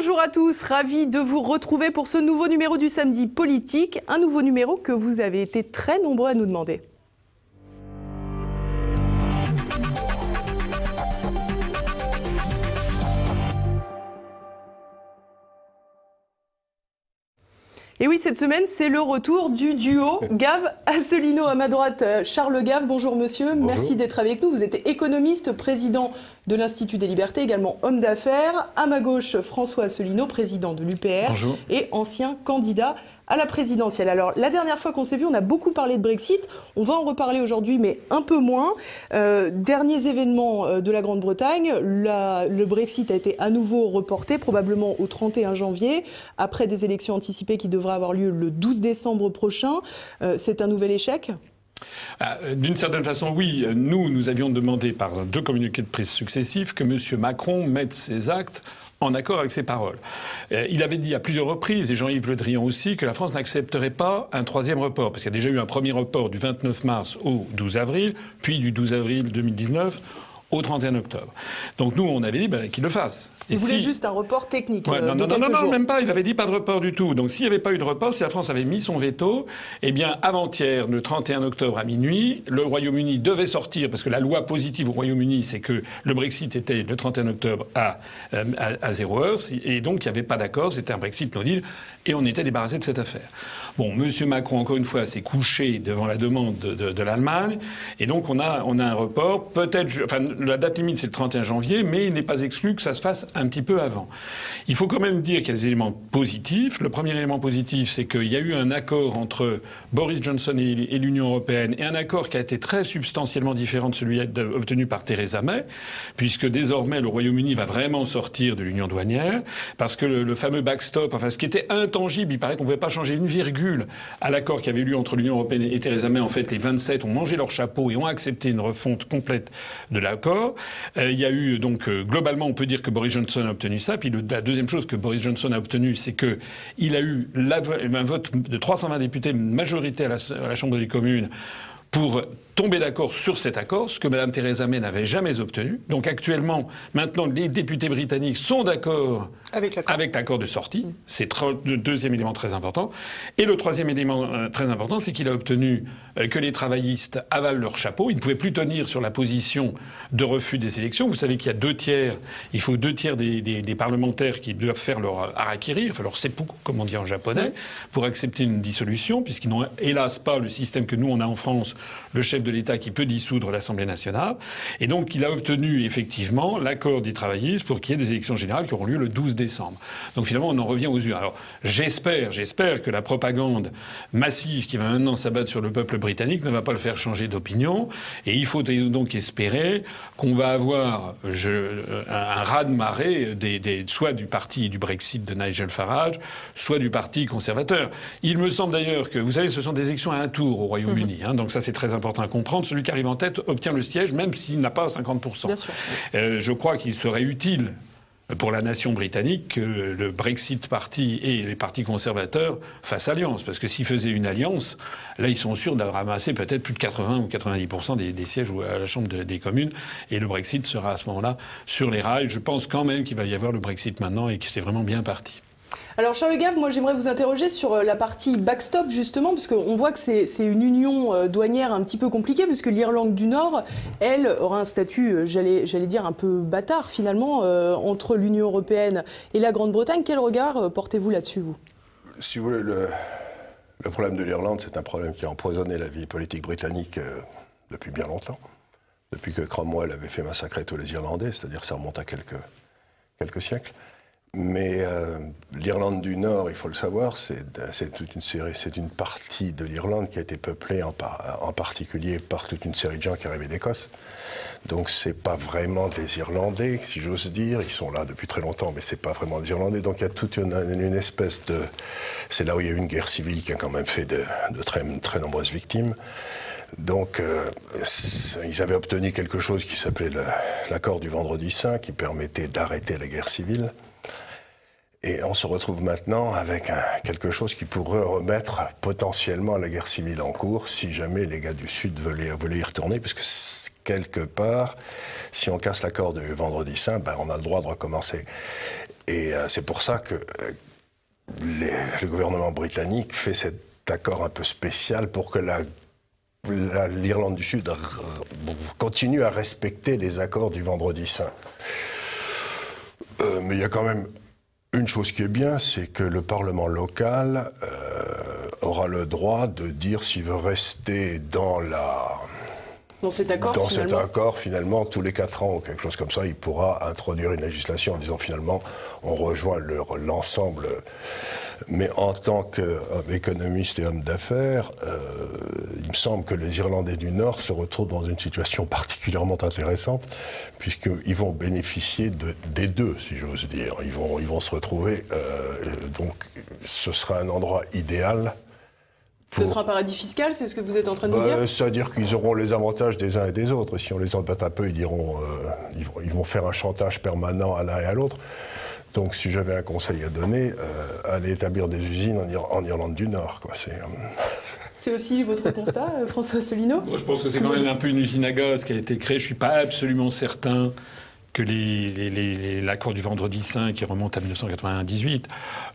Bonjour à tous, ravi de vous retrouver pour ce nouveau numéro du samedi politique, un nouveau numéro que vous avez été très nombreux à nous demander. Et oui, cette semaine, c'est le retour du duo Gave-Asselineau. À ma droite, euh, Charles Gave, bonjour monsieur, merci d'être avec nous. Vous êtes économiste, président de l'Institut des libertés, également homme d'affaires. À ma gauche, François Asselineau, président de l'UPR et ancien candidat à la présidentielle. Alors, la dernière fois qu'on s'est vu, on a beaucoup parlé de Brexit. On va en reparler aujourd'hui, mais un peu moins. Euh, derniers événements euh, de la Grande-Bretagne. Le Brexit a été à nouveau reporté, probablement au 31 janvier, après des élections anticipées qui devraient avoir lieu le 12 décembre prochain. Euh, c'est un nouvel échec? D'une certaine façon, oui. Nous, nous avions demandé par deux communiqués de presse successifs que M. Macron mette ses actes en accord avec ses paroles. Euh, il avait dit à plusieurs reprises, et Jean-Yves Le Drian aussi, que la France n'accepterait pas un troisième report, parce qu'il y a déjà eu un premier report du 29 mars au 12 avril, puis du 12 avril 2019 au 31 octobre. Donc nous, on avait dit ben, qu'il le fasse. Il voulait juste un report technique. Euh, non, non, non, non, même pas. Il avait dit pas de report du tout. Donc s'il n'y avait pas eu de report, si la France avait mis son veto, eh bien, avant-hier, le 31 octobre à minuit, le Royaume-Uni devait sortir, parce que la loi positive au Royaume-Uni, c'est que le Brexit était le 31 octobre à, euh, à, à 0 heure, et donc il n'y avait pas d'accord, c'était un Brexit no deal, et on était débarrassé de cette affaire. Bon, M. Macron, encore une fois, s'est couché devant la demande de, l'Allemagne. Et donc, on a, on a un report. Peut-être, enfin, la date limite, c'est le 31 janvier, mais il n'est pas exclu que ça se fasse un petit peu avant. Il faut quand même dire qu'il y a des éléments positifs. Le premier élément positif, c'est qu'il y a eu un accord entre Boris Johnson et, l'Union européenne, et un accord qui a été très substantiellement différent de celui obtenu par Theresa May, puisque désormais, le Royaume-Uni va vraiment sortir de l'Union douanière, parce que le, fameux backstop, enfin, ce qui était intangible, il paraît qu'on ne pouvait pas changer une virgule à l'accord qui avait lieu entre l'Union européenne et Theresa May, en fait, les 27 ont mangé leur chapeau et ont accepté une refonte complète de l'accord. Euh, il y a eu donc euh, globalement, on peut dire que Boris Johnson a obtenu ça. Puis la deuxième chose que Boris Johnson a obtenu, c'est que il a eu un vote de 320 députés, majorité à la Chambre des communes pour tomber d'accord sur cet accord, ce que Mme Theresa May n'avait jamais obtenu. Donc actuellement, maintenant, les députés britanniques sont d'accord avec l'accord de sortie. C'est le deuxième élément très important. Et le troisième élément euh, très important, c'est qu'il a obtenu euh, que les travaillistes avalent leur chapeau. Ils ne pouvaient plus tenir sur la position de refus des élections. Vous savez qu'il y a deux tiers, il faut deux tiers des, parlementaires qui doivent faire leur harakiri, enfin leur seppuku, comme on dit en japonais, pour accepter une dissolution, puisqu'ils n'ont hélas pas le système que nous on a en France, le chef de l'État qui peut dissoudre l'Assemblée nationale. Et donc, il a obtenu effectivement l'accord des travaillistes pour qu'il y ait des élections générales qui auront lieu le 12 décembre. Donc, finalement, on en revient aux urnes. Alors, j'espère, j'espère que la propagande massive qui va maintenant s'abattre sur le peuple britannique ne va pas le faire changer d'opinion. Et il faut donc espérer qu'on va avoir je, un, raz-de-marée des, soit du parti du Brexit de Nigel Farage, soit du parti conservateur. Il me semble d'ailleurs que, vous savez, ce sont des élections à un tour au Royaume-Uni. Mhm. Hein, donc ça, c'est très important à comprendre, celui qui arrive en tête obtient le siège, même s'il n'a pas 50%. Euh, je crois qu'il serait utile pour la nation britannique que le Brexit Party et les partis conservateurs fassent alliance. Parce que s'ils faisaient une alliance, là, ils sont sûrs d'avoir ramassé peut-être plus de 80 ou 90% des, des, sièges à la Chambre des communes. Et le Brexit sera à ce moment-là sur les rails. Je pense quand même qu'il va y avoir le Brexit maintenant et que c'est vraiment bien parti. Alors Charles Gave, moi j'aimerais vous interroger sur euh, la partie backstop justement, parce qu'on voit que c'est une union euh, douanière un petit peu compliquée, puisque l'Irlande du Nord, elle, aura un statut, euh, j'allais dire, un peu bâtard finalement, entre l'Union européenne et la Grande-Bretagne. Quel regard portez-vous là-dessus, vous? Si vous voulez, le, problème de l'Irlande, c'est un problème qui a empoisonné la vie politique britannique depuis bien longtemps. Depuis que Cromwell avait fait massacrer tous les Irlandais, c'est-à-dire ça remonte à quelques, quelques siècles. Mais euh, l'Irlande du Nord, il faut le savoir, c'est toute une série, c'est une partie de l'Irlande qui a été peuplée en, particulier par toute une série de gens qui arrivaient d'Écosse. Donc c'est pas vraiment des Irlandais, si j'ose dire. Ils sont là depuis très longtemps, mais c'est pas vraiment des Irlandais. Donc il y a toute une, espèce de, c'est là où il y a eu une guerre civile qui a quand même fait de, très nombreuses victimes. Donc, euh, ils avaient obtenu quelque chose qui s'appelait l'accord du Vendredi Saint, qui permettait d'arrêter la guerre civile. Et on se retrouve maintenant avec quelque chose qui pourrait remettre potentiellement la guerre civile en cours si jamais les gars du Sud voulaient, y retourner, puisque quelque part, si on casse l'accord du vendredi saint, ben, on a le droit de recommencer. Et c'est pour ça que le gouvernement britannique fait cet accord un peu spécial pour que l'Irlande du Sud continue à respecter les accords du vendredi saint. mais il y a quand même une chose qui est bien, c'est que le Parlement local euh, aura le droit de dire s'il veut rester dans la dans cet accord, dans finalement. cet accord, finalement, tous les quatre ans ou quelque chose comme ça, il pourra introduire une législation en disant finalement, on rejoint l'ensemble mais en tant qu'économiste et homme d'affaires, euh, il me semble que les Irlandais du Nord se retrouvent dans une situation particulièrement intéressante, puisqu'ils vont bénéficier de, des deux, si j'ose dire. Ils vont, ils vont se retrouver. Euh, donc, ce sera un endroit idéal ce sera un paradis fiscal, c'est ce que vous êtes en train de bah, dire? C'est-à-dire qu'ils auront les avantages des uns et des autres. Si on les embête un peu, ils diront, euh, ils, vont, ils, vont, faire un chantage permanent à l'un et à l'autre. Donc, si j'avais un conseil à donner, euh, aller établir des usines en, Irlande du Nord. Euh, c'est aussi votre constat, euh, François Asselineau? Je pense que c'est quand même un peu une usine à gaz qui a été créée. Je ne suis pas absolument certain que l'accord du vendredi saint qui remonte à 1998,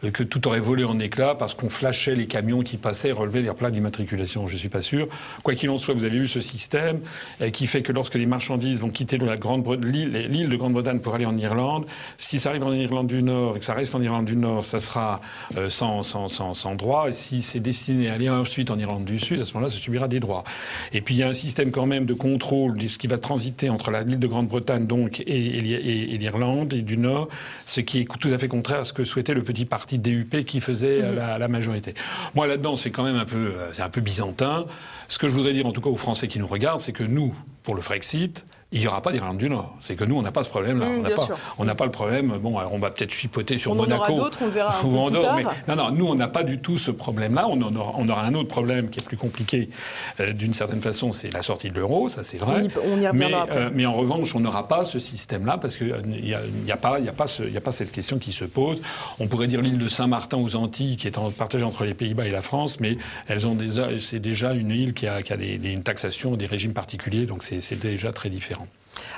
euh, que tout aurait volé en éclats parce qu'on flashait les camions qui passaient et relevaient les plaques d'immatriculation. Je ne suis pas sûr. Quoi qu'il en soit, vous avez vu ce système euh, qui fait que lorsque les marchandises vont quitter l'île de Grande-Bretagne pour aller en Irlande, si ça arrive en Irlande du Nord et que ça reste en Irlande du Nord, ça sera euh, sans, sans, sans, sans, droit. Et si c'est destiné à aller ensuite en Irlande du Sud, à ce moment-là, ça subira des droits. Et puis il y a un système quand même de contrôle de ce qui va transiter entre l'île de Grande-Bretagne donc et et, l'Irlande et du Nord, ce qui est tout à fait contraire à ce que souhaitait le petit parti DUP qui faisait mhm. la, majorité. Moi, là-dedans, c'est quand même un peu, c'est un peu byzantin. Ce que je voudrais dire, en tout cas aux Français qui nous regardent, c'est que nous, pour le Frexit, il n'y aura pas d'Irlande du Nord. C'est que nous, on n'a pas ce problème-là. Mmh, on n'a pas, le problème. Bon, on va peut-être chipoter sur Monaco. On en aura d'autres, on le verra un peu plus tard. non, non, nous, on n'a pas du tout ce problème-là. On, on, aura un autre problème qui est plus compliqué, euh, d'une certaine façon, c'est la sortie de l'euro, ça c'est vrai. On y, mais, euh, mais, en revanche, on n'aura pas ce système-là parce qu'il n'y a, y a, pas, y a, pas a pas cette question qui se pose. On pourrait dire l'île de Saint-Martin aux Antilles, qui est partagée entre les Pays-Bas et la France, mais elles ont c'est déjà une île qui a, qui a des, une taxation, des régimes particuliers, donc c'est déjà très différent.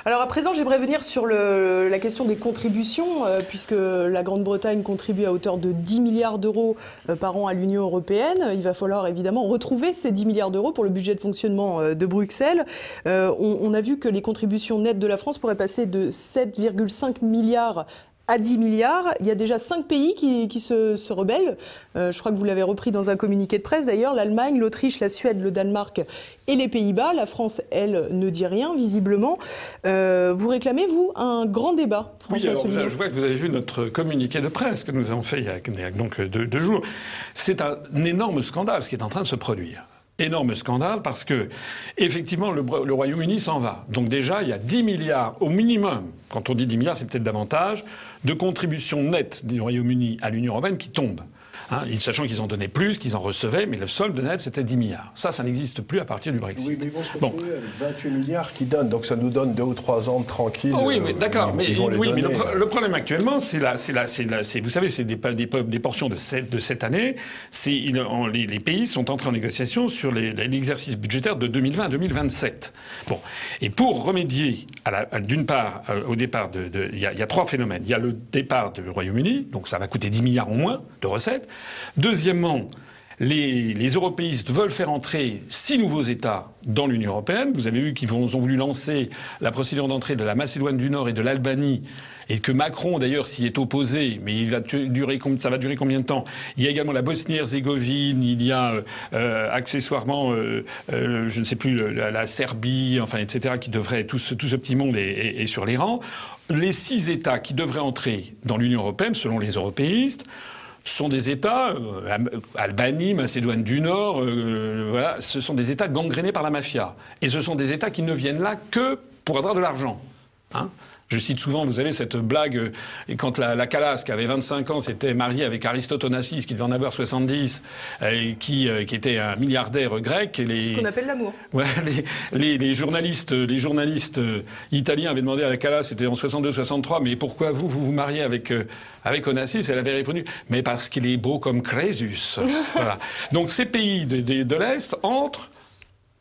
Alors à présent, j'aimerais venir sur la question des contributions, euh, puisque la Grande-Bretagne contribue à hauteur de 10 milliards d'euros euh, par an à l'Union européenne. Il va falloir évidemment retrouver ces 10 milliards d'euros pour le budget de fonctionnement euh, de Bruxelles. On, on, a vu que les contributions nettes de la France pourraient passer de 7,5 milliards à 10 milliards. Il y a déjà 5 pays qui, se, rebellent. Euh, je crois que vous l'avez repris dans un communiqué de presse d'ailleurs. L'Allemagne, l'Autriche, la Suède, le Danemark et les Pays-Bas. La France, elle, ne dit rien, visiblement. Euh, vous réclamez, vous, un grand débat, François oui, Je vois que vous avez vu notre communiqué de presse que nous avons fait il y a donc deux jours. C'est un énorme scandale ce qui est en train de se produire énorme scandale parce que, effectivement, le, Royaume-Uni s'en va. Donc déjà, il y a 10 milliards au minimum, quand on dit 10 milliards, c'est peut-être davantage, de contributions nettes du Royaume-Uni à l'Union européenne qui tombent. Hein, sachant qu'ils en donnaient plus, qu'ils en recevaient, mais le solde net, c'était 10 milliards. Ça, ça n'existe plus à partir du Brexit. Oui, mais ils vont se avec 28 milliards qui donnent, donc ça nous donne deux ou trois ans tranquilles. Oh oui, mais d'accord, mais, oui, mais le, problème actuellement, c'est là, c'est là, c'est vous savez, c'est des, des, des, portions de cette, de cette année. Les, les, pays sont entrés en négociation sur l'exercice budgétaire de 2020 à 2027. Bon, et pour remédier d'une part euh, au départ de, il y, y, a trois phénomènes. Il y a le départ du Royaume-Uni, donc ça va coûter 10 milliards au moins de recettes. Deuxièmement, les, européistes veulent faire entrer six nouveaux États dans l'Union européenne. Vous avez vu qu'ils ont voulu lancer la procédure d'entrée de la Macédoine du Nord et de l'Albanie, et que Macron d'ailleurs s'y est opposé, mais ça va durer combien de temps? Il y a également la Bosnie-Herzégovine, il y a euh, accessoirement, euh, euh, je ne sais plus, la, Serbie, enfin, etc., qui devrait, tout ce petit monde est sur les rangs. Les six États qui devraient entrer dans l'Union européenne, selon les européistes, sont des États, euh, Albanie, Macédoine du Nord, euh, voilà, ce sont des États gangrénés par la mafia. Et ce sont des États qui ne viennent là que pour avoir de l'argent. Hein je cite souvent, vous savez, cette blague, euh, quand la, la Calas, qui avait 25 ans, s'était mariée avec Aristote Onassis, qui devait en avoir 70, et qui, qui était un milliardaire grec. Et les, ce qu'on appelle l'amour. Ouais, les, les, journalistes, les journalistes italiens avaient demandé à la Calas, c'était en 62-63, mais pourquoi vous, vous vous mariez avec avec Onassis, elle avait répondu Mais parce qu'il est beau comme Crésus. voilà. Donc ces pays de, de l'Est entrent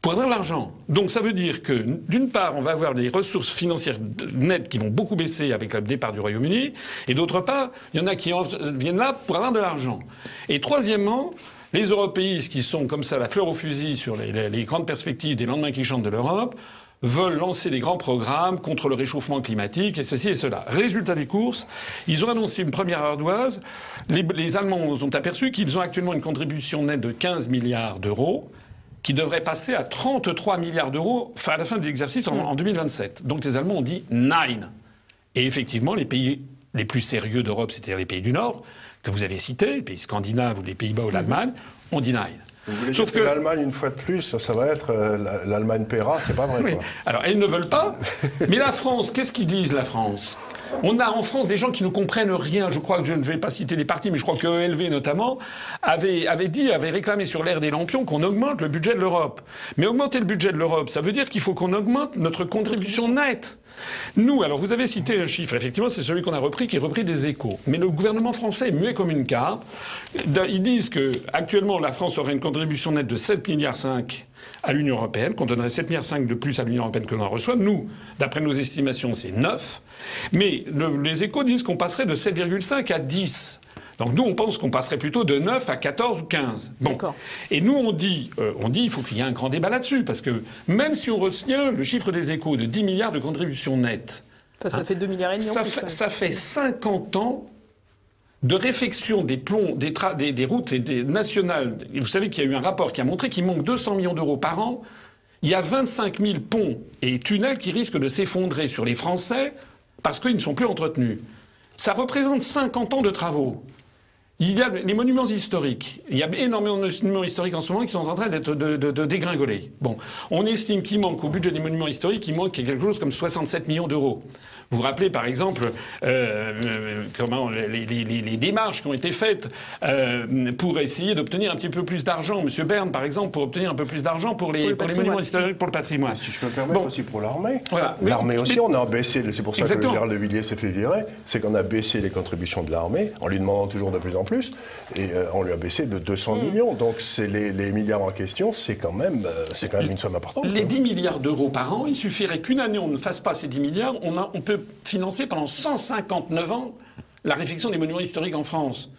pour avoir l'argent. Donc ça veut dire que, d'une part, on va avoir des ressources financières nettes qui vont beaucoup baisser avec le départ du Royaume-Uni, et d'autre part, il y en a qui viennent là pour avoir de l'argent. Et troisièmement, les européistes qui sont comme ça la fleur au fusil sur les, grandes perspectives des lendemains qui chantent de l'Europe, veulent lancer des grands programmes contre le réchauffement climatique et ceci et cela. Résultat des courses, ils ont annoncé une première ardoise. Les, les Allemands ont aperçu qu'ils ont actuellement une contribution nette de 15 milliards d'euros qui devrait passer à 33 milliards d'euros à la fin de l'exercice en, 2027. Donc les Allemands ont dit nine. Et effectivement, les pays les plus sérieux d'Europe, c'est-à-dire les pays du Nord, que vous avez cités, les pays scandinaves ou les Pays-Bas ou l'Allemagne, ont dit nine. Sauf que, l'Allemagne, une fois de plus, ça va être euh, l'Allemagne paiera, c'est pas vrai. Alors, elles ne veulent pas. mais la France, qu'est-ce qu'ils disent, la France? On a en France des gens qui ne comprennent rien. Je crois que je ne vais pas citer des partis, mais je crois que ELV notamment avait, dit, avait réclamé sur l'ère des lampions qu'on augmente le budget de l'Europe. Mais augmenter le budget de l'Europe, ça veut dire qu'il faut qu'on augmente notre contribution nette. Nous, alors vous avez cité un chiffre, effectivement, c'est celui qu'on a repris, qui est repris des échos. Mais le gouvernement français est muet comme une carte. Ils disent que actuellement la France aurait une contribution nette de 7 milliards 5 à l'Union européenne, qu'on donnerait 7,5 milliards de plus à l'Union européenne que l'on en reçoit. Nous, d'après nos estimations, c'est 9. Mais les échos disent qu'on passerait de 7,5 à 10. Donc nous, on pense qu'on passerait plutôt de 9 à 14 ou 15. Bon. Et nous, on dit, euh, on dit, il faut qu'il y ait un grand débat là-dessus, parce que même si on retient le chiffre des échos de 10 milliards de contributions nettes, ça, fait 2 milliards et demi. Ça, fait, ça fait 50 ans de réfection des plombs, des, routes et des nationales. vous savez qu'il y a eu un rapport qui a montré qu'il manque 200 millions d'euros par an. Il y a 25 000 ponts et tunnels qui risquent de s'effondrer sur les Français parce qu'ils ne sont plus entretenus. Ça représente 50 ans de travaux. Il y a les monuments historiques. Il y a énormément de monuments historiques en ce moment qui sont en train d'être de, de, dégringoler. Bon, on estime qu'il manque au budget des monuments historiques, il manque quelque chose comme 67 millions d'euros. Vous vous rappelez par exemple euh, euh, comment les, les, les, démarches qui ont été faites euh, pour essayer d'obtenir un petit peu plus d'argent. Monsieur Berne, par exemple, pour obtenir un peu plus d'argent pour les, pour, les monuments historiques, pour le patrimoine. Si je peux me permettre aussi pour l'armée. L'armée aussi, on a baissé. C'est pour ça que le général de Villiers s'est fait virer. C'est qu'on a baissé les contributions de l'armée en lui demandant toujours de plus en plus, et on lui a baissé de 200 mm. millions. Donc c'est les, milliards en question, c'est quand même, c'est quand même une somme importante. Les 10 milliards d'euros par an, il suffirait qu'une année on ne fasse pas ces 10 milliards, on, a, on peut financer pendant 159 ans la réfection des monuments historiques en France.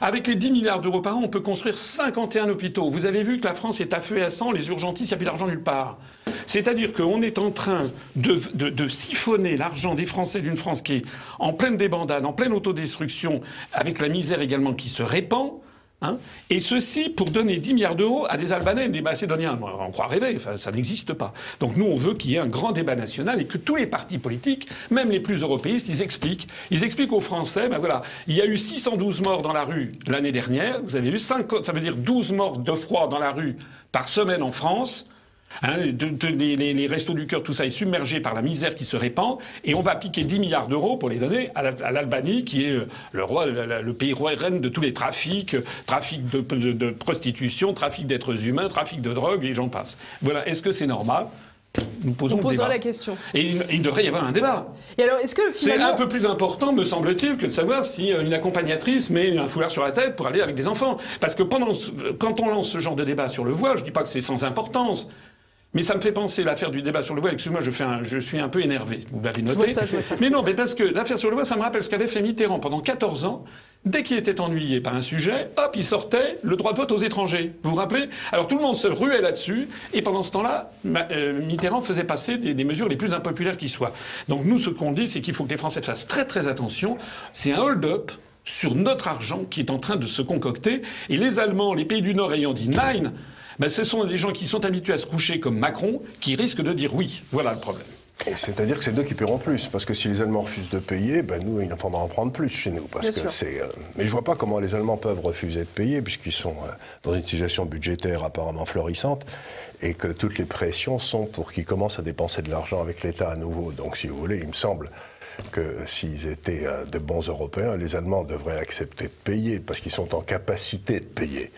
Avec les 10 milliards d'euros par an, on peut construire 51 hôpitaux. Vous avez vu que la France est à feu et à sang, les urgentistes, il n'y a plus d'argent nulle part. C'est-à-dire qu'on est en train de, de siphonner l'argent des Français d'une France qui est en pleine débandade, en pleine autodestruction, avec la misère également qui se répand. Hein et ceci pour donner 10 milliards d'euros à des Albanais et des Macédoniens. On croit rêver, ça n'existe pas. Donc nous, on veut qu'il y ait un grand débat national et que tous les partis politiques, même les plus européistes, ils expliquent. Ils expliquent aux Français, ben voilà, il y a eu 612 morts dans la rue l'année dernière, vous avez eu 5, ça veut dire 12 morts de froid dans la rue par semaine en France. Hein, les, restos du cœur, tout ça est submergé par la misère qui se répand, et on va piquer 10 milliards d'euros pour les donner à l'Albanie, qui est euh, le, roi, le, pays roi et reine de tous les trafics, trafic de, prostitution, trafic d'êtres humains, trafic de drogue, et j'en passe. Voilà, est-ce que c'est normal? Nous posons On posera la question. Et il, devrait y avoir un débat. Et alors, est-ce que finalement... C'est un peu plus important, me semble-t-il, que de savoir si euh, une accompagnatrice met un foulard sur la tête pour aller avec des enfants. Parce que pendant, quand on lance ce genre de débat sur le voile, je ne dis pas que c'est sans importance, mais ça me fait penser l'affaire du débat sur le voile. Excusez-moi, je, je suis un peu énervé. Vous l'avez noté. Je ça, je vois ça. Mais non, mais parce que l'affaire sur le voile, ça me rappelle ce qu'avait fait Mitterrand pendant 14 ans. Dès qu'il était ennuyé par un sujet, hop, il sortait le droit de vote aux étrangers. Vous vous rappelez? Alors tout le monde se ruait là-dessus. Et pendant ce temps-là, euh, Mitterrand faisait passer des, des, mesures les plus impopulaires qui soient. Donc nous, ce qu'on dit, c'est qu'il faut que les Français fassent très très attention. C'est un hold-up sur notre argent qui est en train de se concocter. Et les Allemands, les pays du Nord ayant dit nine, ben, ce sont des gens qui sont habitués à se coucher comme Macron qui risquent de dire oui. Voilà le problème. C'est-à-dire que c'est nous qui paieront plus, parce que si les Allemands refusent de payer, ben nous, il faudra en prendre plus chez nous. Parce que c'est. Euh, mais je vois pas comment les Allemands peuvent refuser de payer, puisqu'ils sont euh, dans une situation budgétaire apparemment florissante, et que toutes les pressions sont pour qu'ils commencent à dépenser de l'argent avec l'État à nouveau. Donc, si vous voulez, il me semble que s'ils étaient euh, de bons Européens, les Allemands devraient accepter de payer, parce qu'ils sont en capacité de payer.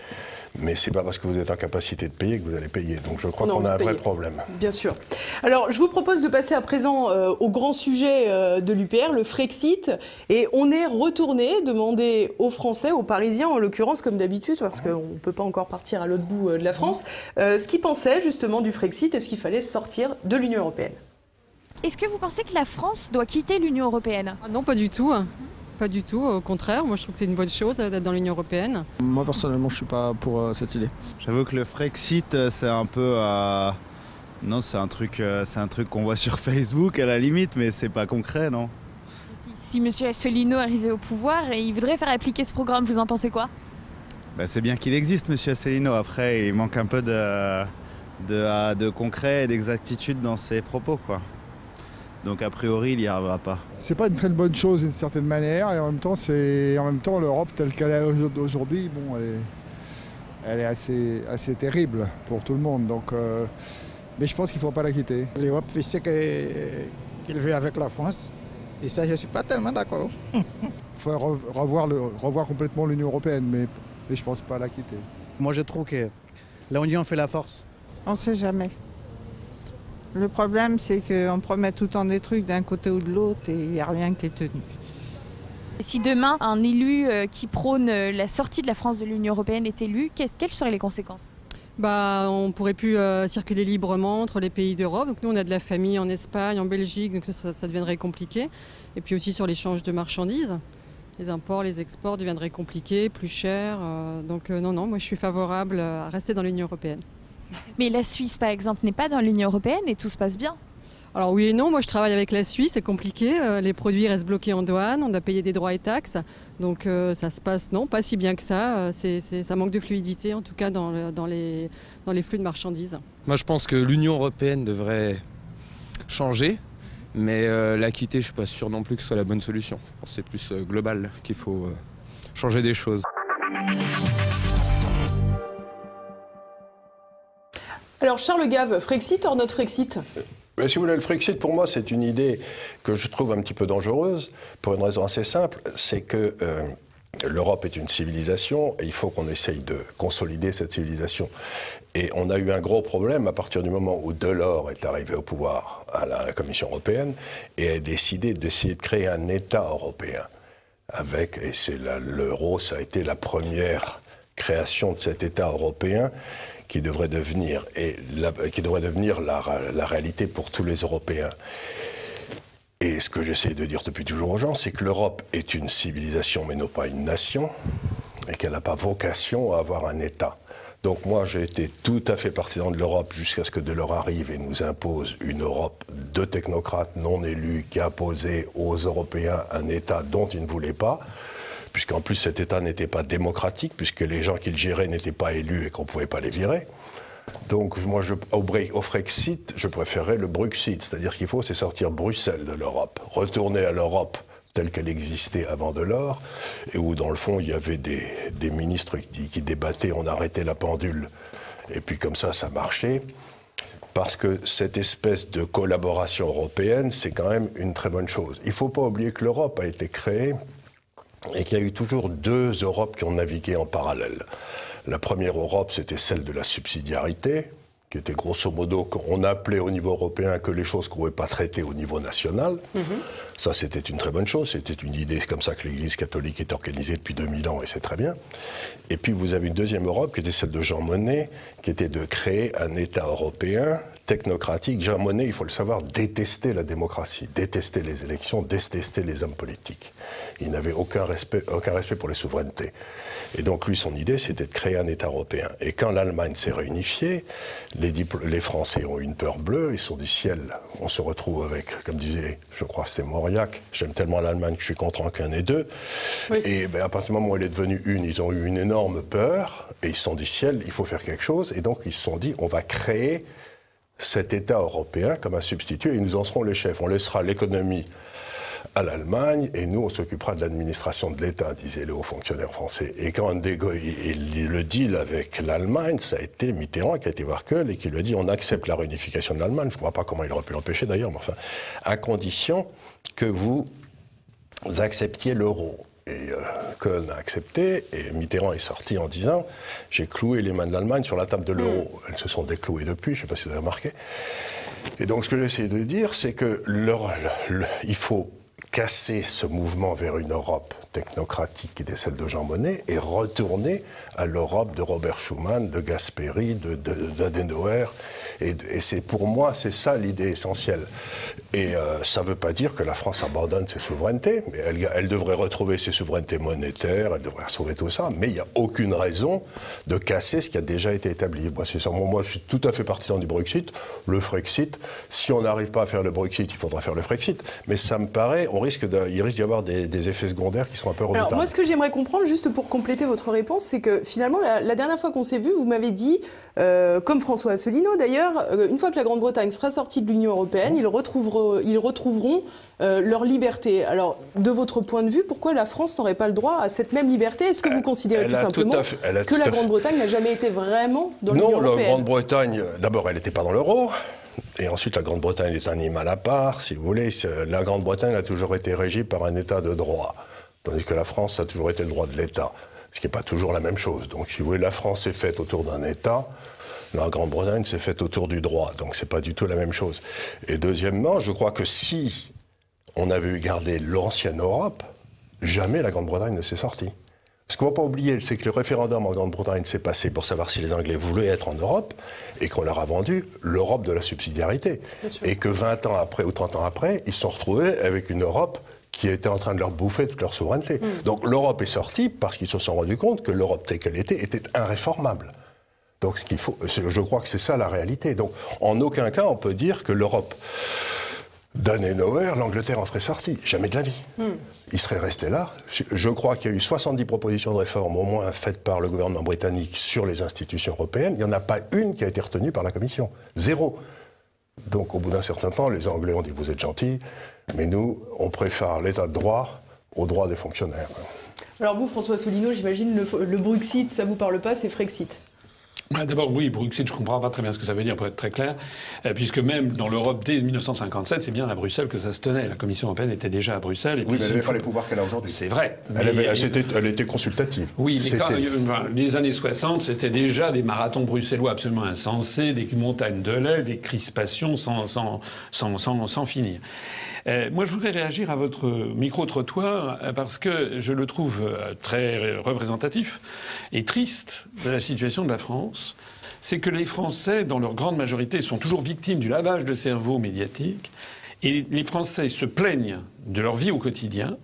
Mais c'est pas parce que vous êtes en capacité de payer que vous allez payer. Donc je crois qu'on a un vrai problème. Bien sûr. Alors je vous propose de passer à présent euh, au grand sujet euh, de l'UPR, le Frexit. Et on est retourné demander aux Français, aux Parisiens en l'occurrence, comme d'habitude, parce qu'on ne peut pas encore partir à l'autre bout de la France, ce qu'ils pensaient justement du Frexit et ce qu'il fallait sortir de l'Union européenne. Est-ce que vous pensez que la France doit quitter l'Union européenne? Ah Non, pas du tout. Pas du tout. Au contraire, moi je trouve que c'est une bonne chose d'être dans l'Union européenne. Moi personnellement, je suis pas pour euh, cette idée. J'avoue que le Frexit, euh, c'est un peu. Euh, non, c'est un truc, c'est un truc qu'on voit sur Facebook à la limite, mais c'est pas concret, non? Si, M. Asselineau arrivait au pouvoir et il voudrait faire appliquer ce programme, vous en pensez quoi? Bah, C'est bien qu'il existe, M. Asselineau. Après, il manque un peu de, de, de concret et d'exactitude dans ses propos, quoi. Donc a priori, il n'y arrivera pas. C'est pas une très bonne chose d'une certaine manière, et en même temps, c'est en même temps l'Europe telle qu'elle est aujourd'hui, bon, elle est, assez, assez terrible pour tout le monde. Donc, euh, mais je pense qu'il ne faut pas la quitter. L'Europe fait ce qu'il veut avec la France, et ça, je ne suis pas tellement d'accord. il faudrait revoir, le, revoir complètement l'Union européenne, mais, mais je ne pense pas la quitter. Moi, je trouve que l'Union fait la force. On ne sait jamais. Le problème, c'est qu'on promet tout le temps des trucs d'un côté ou de l'autre et il n'y a rien qui est tenu. Si demain, un élu euh, qui prône euh, la sortie de la France de l'Union européenne est élu, quelles seraient les conséquences? Bah, on ne pourrait plus euh, circuler librement entre les pays d'Europe. Donc nous, on a de la famille en Espagne, en Belgique, donc ça, ça deviendrait compliqué. Et puis aussi sur l'échange de marchandises. Les imports, les exports deviendraient compliqués, plus chers. donc non, non, moi je suis favorable à rester dans l'Union européenne. Mais la Suisse, par exemple, n'est pas dans l'Union européenne et tout se passe bien. Alors oui et non, moi je travaille avec la Suisse, c'est compliqué, euh, les produits restent bloqués en douane, on doit payer des droits et taxes, donc euh, ça se passe non, pas si bien que ça, euh, c'est, ça manque de fluidité en tout cas dans, dans, les, dans les flux de marchandises. Moi je pense que l'Union européenne devrait changer, mais la quitter je ne suis pas sûr non plus que ce soit la bonne solution. Je pense que c'est plus global qu'il faut changer des choses. Alors Charles Gave, Frexit hors notre Frexit? Mais si vous voulez, le Frexit, pour moi, c'est une idée que je trouve un petit peu dangereuse, pour une raison assez simple, c'est que euh, l'Europe est une civilisation et il faut qu'on essaye de consolider cette civilisation. Et on a eu un gros problème à partir du moment où Delors est arrivé au pouvoir à la Commission européenne et a décidé d'essayer de créer un État européen. Avec, et c'est l'euro, ça a été la première création de cet État européen qui devrait devenir, et la, qui devrait devenir la, réalité pour tous les Européens. Et ce que j'essaie de dire depuis toujours aux gens, c'est que l'Europe est une civilisation, mais non pas une nation, et qu'elle n'a pas vocation à avoir un État. Donc moi, j'ai été tout à fait partisan de l'Europe jusqu'à ce que Delors arrive et nous impose une Europe de technocrates non élus qui a imposé aux Européens un État dont ils ne voulaient pas puisqu'en plus cet État n'était pas démocratique, puisque les gens qui le géraient n'étaient pas élus et qu'on ne pouvait pas les virer. Donc moi, je, au, au, Frexit, je préférais le Bruxit, c'est-à-dire ce qu'il faut, c'est sortir Bruxelles de l'Europe, retourner à l'Europe telle qu'elle existait avant Delors, et où dans le fond il y avait des, ministres qui, qui, débattaient, on arrêtait la pendule, et puis comme ça, ça marchait. Parce que cette espèce de collaboration européenne, c'est quand même une très bonne chose. Il ne faut pas oublier que l'Europe a été créée et qu'il y a eu toujours deux Europes qui ont navigué en parallèle. La première Europe, c'était celle de la subsidiarité, qui était grosso modo qu'on appelait au niveau européen que les choses qu'on ne pouvait pas traiter au niveau national. Mhm. Ça, c'était une très bonne chose. C'était une idée comme ça que l'Église catholique est organisée depuis 2000 ans, et c'est très bien. Et puis, vous avez une deuxième Europe, qui était celle de Jean Monnet, qui était de créer un État européen technocratique. Jean Monnet, il faut le savoir, détestait la démocratie, détestait les élections, détestait les hommes politiques. Il n'avait aucun respect, aucun respect pour les souverainetés. Et donc, lui, son idée, c'était de créer un État européen. Et quand l'Allemagne s'est réunifiée, les, les, Français ont eu une peur bleue. Ils se sont dit, ciel, on se retrouve avec, comme disait, je crois c'était Mauriac, j'aime tellement l'Allemagne que je suis content qu'un et deux. Et ben, à partir du moment où elle est devenue une, ils ont eu une énorme peur. Et ils se sont dit, ciel, il faut faire quelque chose. Et donc, ils se sont dit, on va créer cet État européen comme un substitut et nous en serons les chefs. On laissera l'économie à l'Allemagne et nous, on s'occupera de l'administration de l'État, disaient les hauts fonctionnaires français. Et quand et le deal avec l'Allemagne, ça a été Mitterrand qui a été voir Kohl et qui lui a dit on accepte la réunification de l'Allemagne. Je ne vois pas comment il aurait pu l'empêcher d'ailleurs, mais enfin, à condition que vous acceptiez l'euro. Et euh, a accepté, et Mitterrand est sorti en disant J'ai cloué les mains de l'Allemagne sur la table de l'euro. Mm. Elles se sont déclouées depuis, je ne sais pas si vous avez remarqué. Et donc, ce que j'essaie de dire, c'est que il faut casser ce mouvement vers une Europe technocratique qui était celle de Jean Monnet et retourner à l'Europe de Robert Schuman, de Gasperi, d'Adenauer. Et, et c'est pour moi, c'est ça l'idée essentielle. Et euh, ça ne veut pas dire que la France abandonne ses souverainetés, mais elle, devrait retrouver ses souverainetés monétaires, elle devrait retrouver tout ça, mais il n'y a aucune raison de casser ce qui a déjà été établi. Moi, c'est ça. Moi, je suis tout à fait partisan du Brexit. Le Frexit, si on n'arrive pas à faire le Brexit, il faudra faire le Frexit. Mais ça me paraît, on risque de, il risque d'y avoir des, effets secondaires qui sont un peu redoutables. Alors, moi, ce que j'aimerais comprendre, juste pour compléter votre réponse, c'est que finalement, la, dernière fois qu'on s'est vu, vous m'avez dit, euh, comme François Asselineau d'ailleurs, euh, une fois que la Grande-Bretagne sera sortie de l'Union européenne, ils retrouveront euh, leur liberté. Alors, de votre point de vue, pourquoi la France n'aurait pas le droit à cette même liberté? Est-ce que vous considérez tout simplement que la Grande-Bretagne n'a jamais été vraiment dans l'Union européenne? Non, la Grande-Bretagne, d'abord, elle n'était pas dans l'euro. Et ensuite, la Grande-Bretagne est un animal à part, si vous voulez. La Grande-Bretagne a toujours été régie par un État de droit, tandis que la France a toujours été le droit de l'État, ce qui n'est pas toujours la même chose. Donc, si vous voulez, la France est faite autour d'un État, la Grande-Bretagne s'est faite autour du droit, donc c'est pas du tout la même chose. Et deuxièmement, je crois que si on avait gardé l'ancienne Europe, jamais la Grande-Bretagne ne s'est sortie. Ce qu'on ne va pas oublier, c'est que le référendum en Grande-Bretagne s'est passé pour savoir si les Anglais voulaient être en Europe et qu'on leur a vendu l'Europe de la subsidiarité. Et que 20 ans après ou 30 ans après, ils se sont retrouvés avec une Europe qui était en train de leur bouffer toute leur souveraineté. Mm. Donc l'Europe est sortie parce qu'ils se sont rendus compte que l'Europe telle qu'elle était était irréformable. Donc ce qu'il faut, je crois que c'est ça la réalité. Donc en aucun cas on peut dire que l'Europe d'Adenauer, l'Angleterre en serait sortie. Jamais de la vie. Hmm. Il serait resté là. Je crois qu'il y a eu 70 propositions de réforme, au moins faites par le gouvernement britannique sur les institutions européennes. Il n'y en a pas une qui a été retenue par la Commission. Zéro. Donc au bout d'un certain temps, les Anglais ont dit vous êtes gentils, mais nous, on préfère l'état de droit au droit des fonctionnaires. Alors vous, François Asselineau, j'imagine le, le Brexit, ça vous parle pas, c'est Frexit? D'abord, oui, Bruxelles, je ne comprends pas très bien ce que ça veut dire, pour être très clair, euh, puisque même dans l'Europe dès 1957, c'est bien à Bruxelles que ça se tenait. La Commission européenne était déjà à Bruxelles. Et oui, mais elle n'avait pas les pouvoirs qu'elle a aujourd'hui. C'est vrai. Elle, était, consultative. Oui, mais quand, les années 60, c'était déjà des marathons bruxellois absolument insensés, des montagnes de lait, des crispations sans, sans, sans, sans finir. Euh, moi, je voudrais réagir à votre micro-trottoir euh, parce que je le trouve euh, très représentatif et triste de la situation de la France. C'est que les Français, dans leur grande majorité, sont toujours victimes du lavage de cerveau médiatique. Et les Français se plaignent de leur vie au quotidien,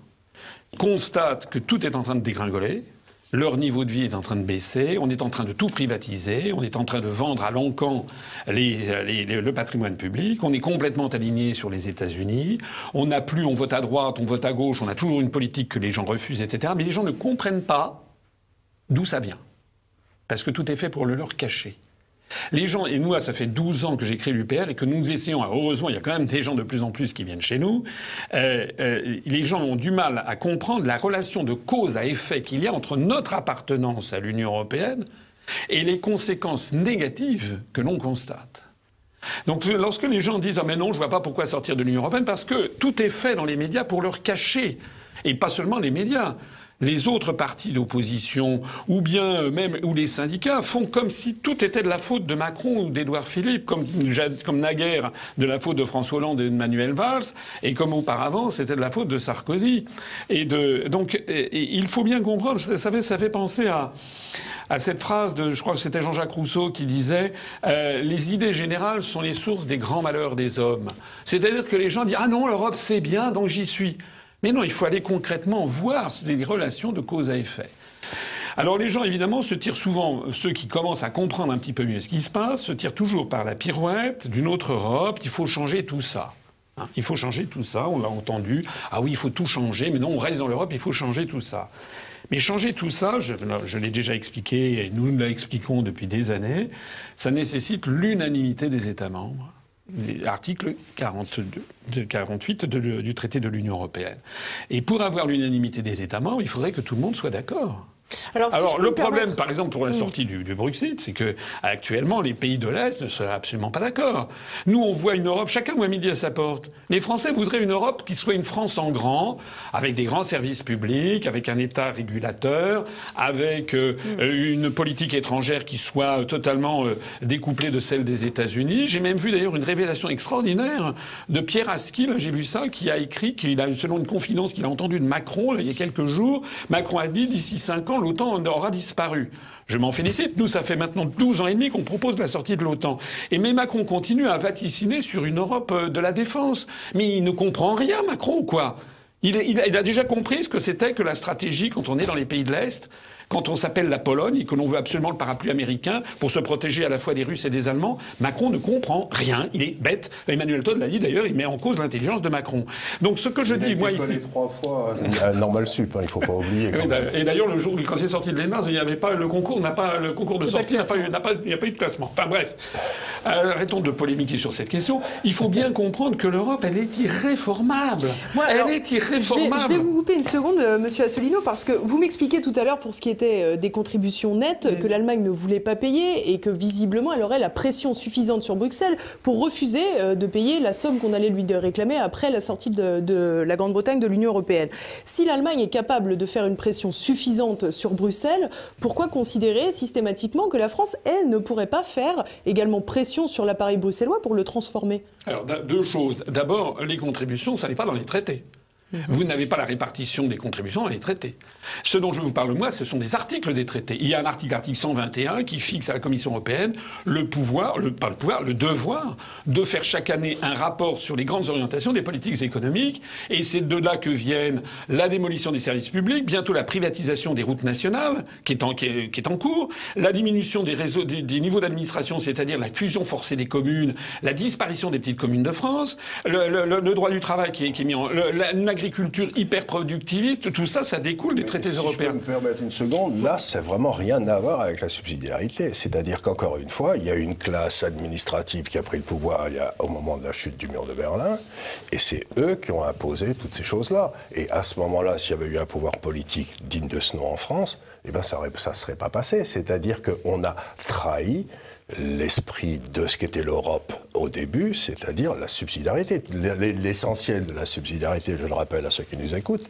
constatent que tout est en train de dégringoler, leur niveau de vie est en train de baisser, on est en train de tout privatiser, on est en train de vendre à l'encan le patrimoine public, on est complètement aligné sur les États-Unis, on n'a plus, on vote à droite, on vote à gauche, on a toujours une politique que les gens refusent, etc. Mais les gens ne comprennent pas d'où ça vient. Parce que tout est fait pour le leur cacher. Les gens, et moi, ça fait 12 ans que j'écris l'UPR et que nous essayons, heureusement, il y a quand même des gens de plus en plus qui viennent chez nous, euh, euh, les gens ont du mal à comprendre la relation de cause à effet qu'il y a entre notre appartenance à l'Union européenne et les conséquences négatives que l'on constate. Donc lorsque les gens disent ⁇ Ah mais non, je ne vois pas pourquoi sortir de l'Union européenne ⁇ parce que tout est fait dans les médias pour leur cacher, et pas seulement les médias les autres partis d'opposition ou bien euh, même ou les syndicats font comme si tout était de la faute de Macron ou d'Édouard Philippe, comme, naguère de la faute de François Hollande et de Manuel Valls, et comme auparavant c'était de la faute de Sarkozy. Et de, donc il faut bien comprendre, ça fait, ça fait penser à, à cette phrase de, je crois que c'était Jean-Jacques Rousseau qui disait euh, les idées générales sont les sources des grands malheurs des hommes. C'est-à-dire que les gens disent ah non l'Europe c'est bien donc j'y suis. Mais non, il faut aller concrètement voir des relations de cause à effet. Alors les gens, évidemment, se tirent souvent, ceux qui commencent à comprendre un petit peu mieux ce qui se passe, se tirent toujours par la pirouette d'une autre Europe, qu'il faut changer tout ça. Hein, il faut changer tout ça, on l'a entendu. Ah oui, il faut tout changer, mais non, on reste dans l'Europe, il faut changer tout ça. Mais changer tout ça, je, je l'ai déjà expliqué et nous l'expliquons depuis des années, ça nécessite l'unanimité des États membres article 48 du traité de l'Union européenne. Et pour avoir l'unanimité des États membres, il faudrait que tout le monde soit d'accord. Alors, le problème, par exemple, pour la sortie du, du, Brexit, c'est que actuellement, les pays de l'Est ne sont absolument pas d'accord. Nous, on voit une Europe, chacun voit midi à sa porte. Les Français voudraient une Europe qui soit une France en grand, avec des grands services publics, avec un État régulateur, avec euh, mm. une politique étrangère qui soit totalement euh, découplée de celle des États-Unis. J'ai même vu d'ailleurs une révélation extraordinaire de Pierre Aski, j'ai vu ça, qui a écrit, qu'il a, selon une confidence qu'il a entendue de Macron il y a quelques jours, Macron a dit d'ici cinq ans, l'OTAN aura disparu. Je m'en félicite. Nous, ça fait maintenant 12 ans et demi qu'on propose la sortie de l'OTAN. Et mais Macron continue à vaticiner sur une Europe euh, de la défense. Mais il ne comprend rien, Macron, quoi? Il, il a déjà compris ce que c'était que la stratégie quand on est dans les pays de l'Est quand on s'appelle la Pologne et que l'on veut absolument le parapluie américain pour se protéger à la fois des Russes et des Allemands, Macron ne comprend rien. Il est bête. Emmanuel Todd l'a dit d'ailleurs, il met en cause l'intelligence de Macron. Donc ce que je dis, moi ici. trois fois euh, normal sup, hein, il ne faut pas oublier. et d'ailleurs, le jour quand il est sorti de l'ENA, il n'y avait pas le concours, n'a pas le concours de sortie, n'a pas, il n'y a pas eu de classement. Enfin bref, euh, arrêtons de polémiquer sur cette question. Il faut bien comprendre que l'Europe, elle est irréformable. elle est irréformable. Je vais, vous couper une seconde, euh, Monsieur Asselineau, parce que vous m'expliquez tout à l'heure pour ce qui est euh, des contributions nettes que l'Allemagne ne voulait pas payer et que visiblement elle aurait la pression suffisante sur Bruxelles pour refuser euh, de payer la somme qu'on allait lui réclamer après la sortie de, la Grande-Bretagne de l'Union européenne. Si l'Allemagne est capable de faire une pression suffisante sur Bruxelles, pourquoi considérer systématiquement que la France, elle, ne pourrait pas faire également pression sur l'appareil bruxellois pour le transformer? Alors, deux choses. D'abord, les contributions, ça n'est pas dans les traités. Vous n'avez pas la répartition des contributions dans les traités. Ce dont je vous parle, moi, ce sont des articles des traités. Il y a un article, article 121, qui fixe à la Commission européenne le pouvoir, pas le pouvoir, le devoir de faire chaque année un rapport sur les grandes orientations des politiques économiques. Et c'est de là que viennent la démolition des services publics, bientôt la privatisation des routes nationales, qui est en, qui est, en cours, la diminution des, réseaux, des, niveaux d'administration, c'est-à-dire la fusion forcée des communes, la disparition des petites communes de France, le, droit du travail qui est, qui est mis en... agriculture hyper productiviste, tout ça, ça découle des traités européens. Je peux me permettre une seconde, là, ça n'a vraiment rien à voir avec la subsidiarité. C'est-à-dire qu'encore une fois, il y a une classe administrative qui a pris le pouvoir il y a, au moment de la chute du mur de Berlin, et c'est eux qui ont imposé toutes ces choses-là. Et à ce moment-là, s'il y avait eu un pouvoir politique digne de ce nom en France, eh ben ça ne serait pas passé. C'est-à-dire qu'on a trahi l'esprit de ce qu'était l'Europe au début, c'est-à-dire la subsidiarité. L'essentiel de la subsidiarité, je le rappelle à ceux qui nous écoutent,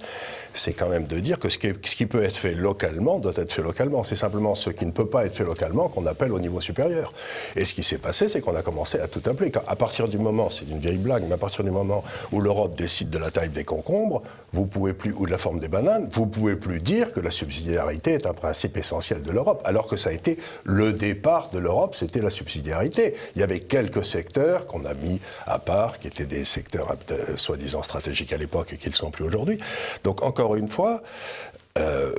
c'est quand même de dire que ce qui, peut être fait localement doit être fait localement. C'est simplement ce qui ne peut pas être fait localement qu'on appelle au niveau supérieur. Et ce qui s'est passé, c'est qu'on a commencé à tout appeler. à partir du moment, c'est une vieille blague, mais à partir du moment où l'Europe décide de la taille des concombres, vous pouvez plus, ou de la forme des bananes, vous pouvez plus dire que la subsidiarité est un principe essentiel de l'Europe, alors que ça a été le départ de l'Europe, la subsidiarité. Il y avait quelques secteurs qu'on a mis à part, qui étaient des secteurs euh, soi-disant stratégiques à l'époque et qui ne sont plus aujourd'hui. Donc encore une fois, euh,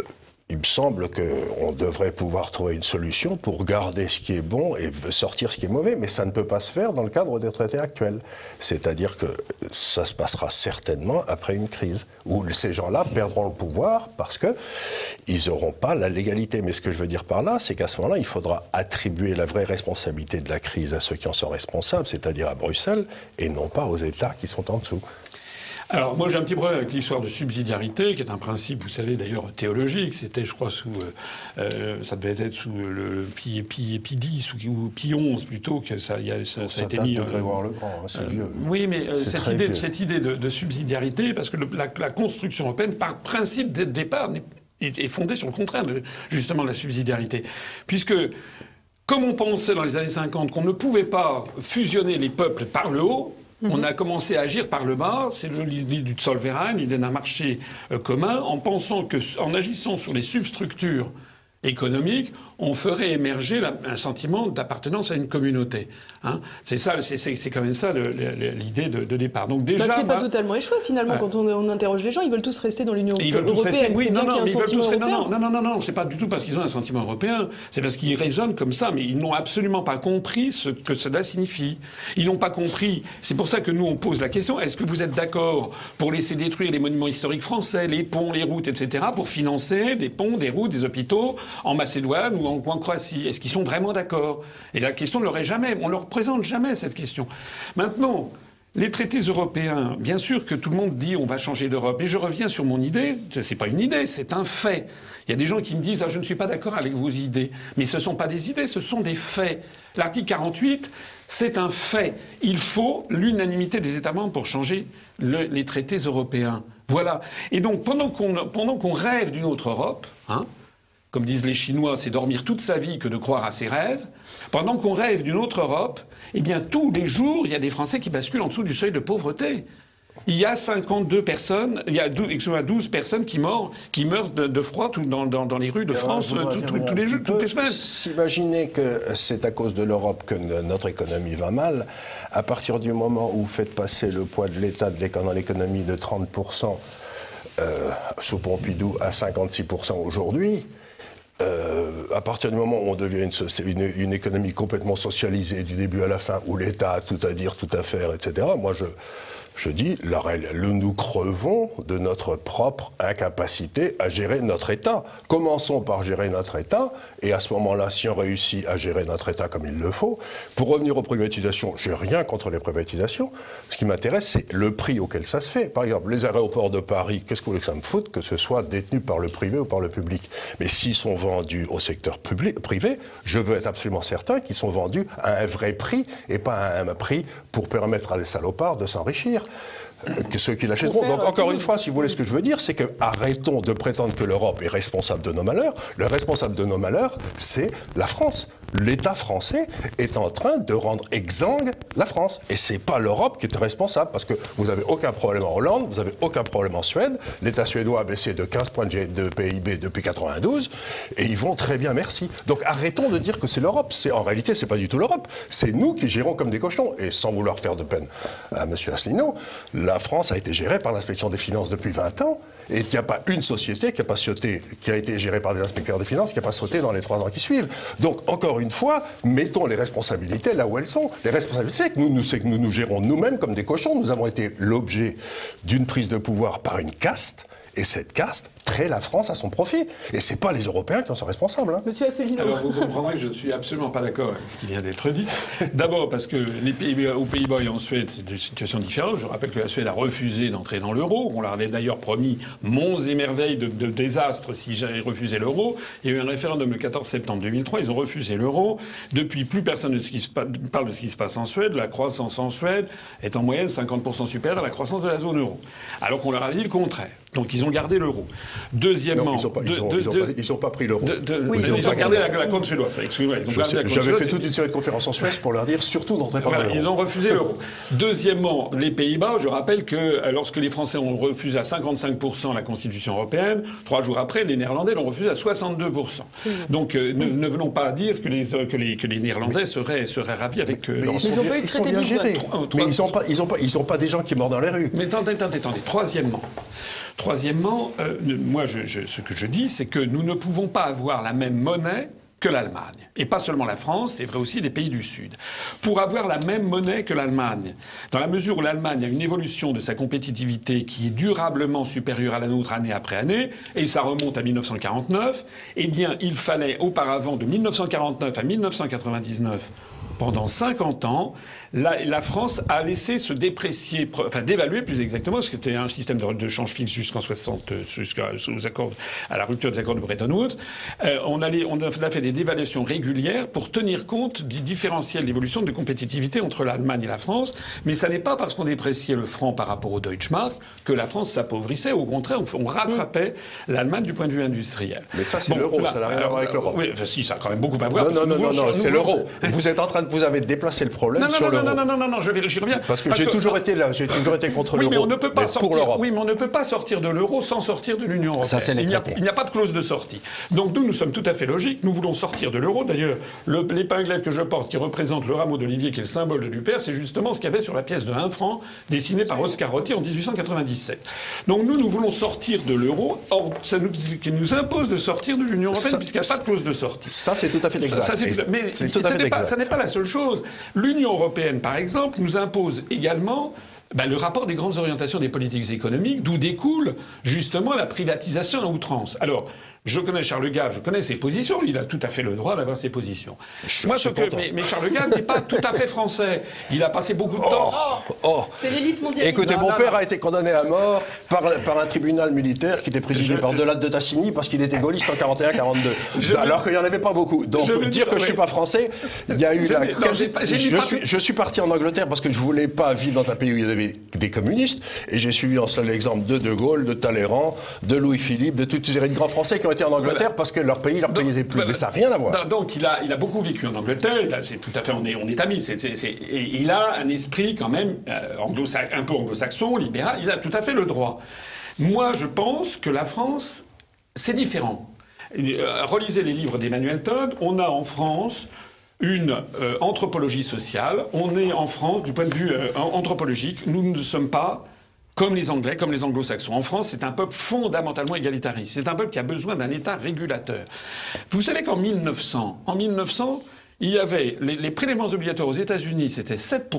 il me semble qu'on devrait pouvoir trouver une solution pour garder ce qui est bon et sortir ce qui est mauvais, mais ça ne peut pas se faire dans le cadre des traités actuels. C'est-à-dire que ça se passera certainement après une crise, où ces gens-là perdront le pouvoir parce qu'ils n'auront pas la légalité. Mais ce que je veux dire par là, c'est qu'à ce moment-là, il faudra attribuer la vraie responsabilité de la crise à ceux qui en sont responsables, c'est-à-dire à Bruxelles, et non pas aux États qui sont en dessous. Alors moi j'ai un petit problème avec l'histoire de subsidiarité, qui est un principe, vous savez d'ailleurs théologique. C'était, je crois, sous, euh, euh, ça devait être sous le Pi, Pi, 10 ou, Pi 11 plutôt que ça, y a, ça, a été mis. De Grégoire le Grand, hein, c'est euh, vieux. Oui, mais cette idée, cette idée, de, subsidiarité, parce que la, construction européenne, par principe de départ, est, est fondée sur le contraire de justement la subsidiarité, puisque comme on pensait dans les années 50 qu'on ne pouvait pas fusionner les peuples par le haut, on mhm. a commencé à agir par le bas, c'est l'idée du Zollverein, l'idée d'un marché euh, commun, en pensant que, en agissant sur les substructures économiques, on ferait émerger un sentiment d'appartenance à une communauté. Hein. c'est ça, c'est quand même ça l'idée de, départ. Donc déjà, bah, c'est pas totalement échoué finalement quand on, interroge les gens, ils veulent tous rester dans l'Union européenne. Oui, non, non, ils veulent tous non, non, non, non, non, non, c'est pas du tout parce qu'ils ont un sentiment européen, c'est parce qu'ils raisonnent comme ça, mais ils n'ont absolument pas compris ce que cela signifie. Ils n'ont pas compris. C'est pour ça que nous on pose la question est-ce que vous êtes d'accord pour laisser détruire les monuments historiques français, les ponts, les routes, etc., pour financer des ponts, des routes, des hôpitaux en Macédoine ou en, Croatie Est-ce qu'ils sont vraiment d'accord? Et la question ne leur est jamais, on ne leur présente jamais cette question. Maintenant, les traités européens, bien sûr que tout le monde dit on va changer d'Europe. Et je reviens sur mon idée, ce n'est pas une idée, c'est un fait. Il y a des gens qui me disent ah, je ne suis pas d'accord avec vos idées. Mais ce ne sont pas des idées, ce sont des faits. L'article 48, c'est un fait. Il faut l'unanimité des États membres pour changer les traités européens. Voilà. Et donc pendant qu'on rêve d'une autre Europe, hein, comme disent les Chinois, c'est dormir toute sa vie que de croire à ses rêves. Pendant qu'on rêve d'une autre Europe, eh bien tous les jours, il y a des Français qui basculent en dessous du seuil de pauvreté. Il y a 52 personnes, il y a 12, personnes qui meurent, qui meurent de, froid dans, les rues de France tous les jours, toutes les semaines. S'imaginer que c'est à cause de l'Europe que notre économie va mal, à partir du moment où vous faites passer le poids de l'État dans l'économie de 30% euh, sous Pompidou à 56% aujourd'hui, euh, à partir du moment où on devient une, économie complètement socialisée du début à la fin, où l'État a tout à dire, tout à faire, etc., moi je, je dis, nous crevons de notre propre incapacité à gérer notre État. Commençons par gérer notre État, et à ce moment-là, si on réussit à gérer notre État comme il le faut, pour revenir aux privatisations, je n'ai rien contre les privatisations. Ce qui m'intéresse, c'est le prix auquel ça se fait. Par exemple, les aéroports de Paris, qu'est-ce que vous voulez que ça me foute que ce soit détenu par le privé ou par le public? Mais s'ils sont vendus au secteur public, privé, je veux être absolument certain qu'ils sont vendus à un vrai prix et pas à un prix pour permettre à des salopards de s'enrichir dire que ceux qui l'achèteront. Donc encore une fois, si vous voulez, ce que je veux dire, c'est que arrêtons de prétendre que l'Europe est responsable de nos malheurs. Le responsable de nos malheurs, c'est la France. L'État français est en train de rendre exsangue la France. Et c'est pas l'Europe qui est responsable, parce que vous n'avez aucun problème en Hollande, vous n'avez aucun problème en Suède. L'État suédois a baissé de 15 points de PIB depuis 92, et ils vont très bien, merci. Donc arrêtons de dire que c'est l'Europe. C'est en réalité, c'est pas du tout l'Europe. C'est nous qui gérons comme des cochons. Et sans vouloir faire de peine à M. Asselineau, la France a été gérée par l'inspection des finances depuis 20 ans, et il n'y a pas une société qui a, pas sauté, qui a été gérée par des inspecteurs des finances qui n'a pas sauté dans les trois ans qui suivent. Donc, encore une fois, mettons les responsabilités là où elles sont. Les responsabilités, c'est nous, que nous nous gérons nous-mêmes comme des cochons. Nous avons été l'objet d'une prise de pouvoir par une caste, et cette caste la France à son profit. Et ce n'est pas les Européens qui en sont responsables. Hein. Monsieur Asselineau. Alors vous comprendrez que je ne suis absolument pas d'accord avec ce qui vient d'être dit. D'abord parce que les pays, aux Pays-Bas et en Suède, c'est des situations différentes. Je rappelle que la Suède a refusé d'entrer dans l'euro. On leur avait d'ailleurs promis monts et merveilles de, désastres si j'avais refusé l'euro. Il y a eu un référendum le 14 septembre 2003. Ils ont refusé l'euro. Depuis, plus personne ne parle de ce qui se passe en Suède. La croissance en Suède est en moyenne 50% supérieure à la croissance de la zone euro. Alors qu'on leur a dit le contraire. Donc ils ont gardé l'euro. Deuxièmement, ils n'ont pas, pris l'euro. ils, ont gardé la, compte suédoise. J'avais fait toute une série de conférences en Suède pour leur dire surtout d'entrer par l'euro. Ils ont refusé l'euro. Deuxièmement, les Pays-Bas, je rappelle que euh, lorsque les Français ont refusé à 55% la Constitution européenne, trois jours après, les Néerlandais l'ont refusé à 62%. Donc euh, ne, venons pas dire que les, que les, que les Néerlandais seraient, seraient ravis avec euh, mais ils, sont, ils, sont bien gérés. Mais ils n'ont pas, ils pas, ils pas des gens qui mordent dans les rues. Mais attendez, attendez, attendez. Troisièmement, Troisièmement, euh, moi, ce que je dis, c'est que nous ne pouvons pas avoir la même monnaie que l'Allemagne. Et pas seulement la France, c'est vrai aussi des pays du Sud. Pour avoir la même monnaie que l'Allemagne, dans la mesure où l'Allemagne a une évolution de sa compétitivité qui est durablement supérieure à la nôtre année après année, et ça remonte à 1949, eh bien, il fallait auparavant, de 1949 à 1999, pendant 50 ans, la, France a laissé se déprécier, enfin dévaluer plus exactement, parce que c'était un système de, change fixe jusqu'en 60, jusqu'aux accords, à la rupture des accords de Bretton Woods. Euh, on, on, a fait des dévaluations régulières pour tenir compte du différentiel d'évolution de compétitivité entre l'Allemagne et la France. Mais ça n'est pas parce qu'on dépréciait le franc par rapport au Deutschmark que la France s'appauvrissait. Au contraire, on, rattrapait l'Allemagne du point de vue industriel. Mais ça, c'est l'euro, ça n'a rien à voir avec l'Europe. Oui, si, ça a quand même beaucoup à voir. Non, non, non, non, c'est l'euro. Vous êtes en train de, vous avez déplacé le problème sur l'euro. Non, non, non, non, non, je, vais, je reviens. Parce que j'ai toujours été là, j'ai toujours été contre l'euro. Oui, mais on ne peut pas sortir. Oui, mais on ne peut pas sortir de l'euro sans sortir de l'Union européenne. il n'y a, pas de clause de sortie. Donc nous, nous sommes tout à fait logiques. Nous voulons sortir de l'euro. D'ailleurs, l'épinglette que je porte, qui représente le rameau d'olivier, qui est le symbole de l'UPR, c'est justement ce qu'il y avait sur la pièce de 1 franc dessinée par Oscar Rotti en 1897. Donc nous, nous voulons sortir de l'euro. Or, ça nous, qui nous impose de sortir de l'Union européenne puisqu'il n'y a pas de clause de sortie. Ça, c'est tout à fait exact. Ça, mais ce n'est pas, pas la seule chose. L'Union européenne, par exemple, nous impose également ben, le rapport des grandes orientations des politiques économiques, d'où découle justement la privatisation à outrance. Alors, Je connais Charles Gave, je connais ses positions. Il a tout à fait le droit d'avoir ses positions. Moi, ce que, mais, Charles Gave n'est pas tout à fait français. Il a passé beaucoup de temps. Oh, oh. C'est l'élite mondiale. Écoutez, mon père a été condamné à mort par, par un tribunal militaire qui était présidé par Delade de Tassigny parce qu'il était gaulliste en 41-42. Alors qu'il n'y en avait pas beaucoup. Donc, dire que je ne suis pas français, il y a eu la. je, suis, je suis parti en Angleterre parce que je ne voulais pas vivre dans un pays où il y avait des communistes. Et j'ai suivi en cela l'exemple de De Gaulle, de Talleyrand, de Louis-Philippe, de toutes ces grands Français qui ont été en Angleterre parce que leur pays leur payait plus. Mais ça n'a rien à voir. Donc il a, il a beaucoup vécu en Angleterre. C'est tout à fait, on est, on est amis. et il a un esprit quand même euh, un peu anglo-saxon, libéral. Il a tout à fait le droit. Moi, je pense que la France, c'est différent. Euh, relisez les livres d'Emmanuel Todd. On a en France une euh, anthropologie sociale. On est en France, du point de vue anthropologique, nous ne sommes pas comme les Anglais, comme les Anglo-Saxons. En France, c'est un peuple fondamentalement égalitariste. C'est un peuple qui a besoin d'un État régulateur. Vous savez qu'en 1900, en 1900, il y avait les, prélèvements obligatoires aux États-Unis, c'était 7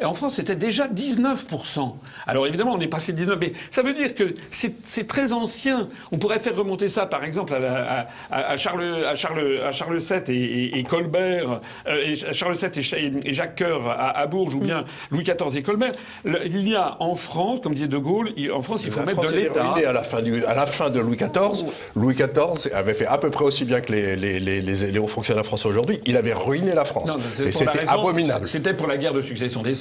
et en France, c'était déjà 19%. Alors évidemment, on est passé de 19%, mais ça veut dire que c'est très ancien. On pourrait faire remonter ça, par exemple, à, à, Charles, à, Charles, à Charles VII et, Colbert, euh, et Charles VII et, Jacques Coeur à, Bourges, ou bien Louis XIV et Colbert. il y a en France, comme disait De Gaulle, en France, il faut mettre de l'État. À, la fin à la fin de Louis XIV, Louis XIV avait fait à peu près aussi bien que les, les, les, les hauts fonctionnaires français aujourd'hui. Il avait ruiné la France. et c'était abominable. C'était pour la guerre de succession des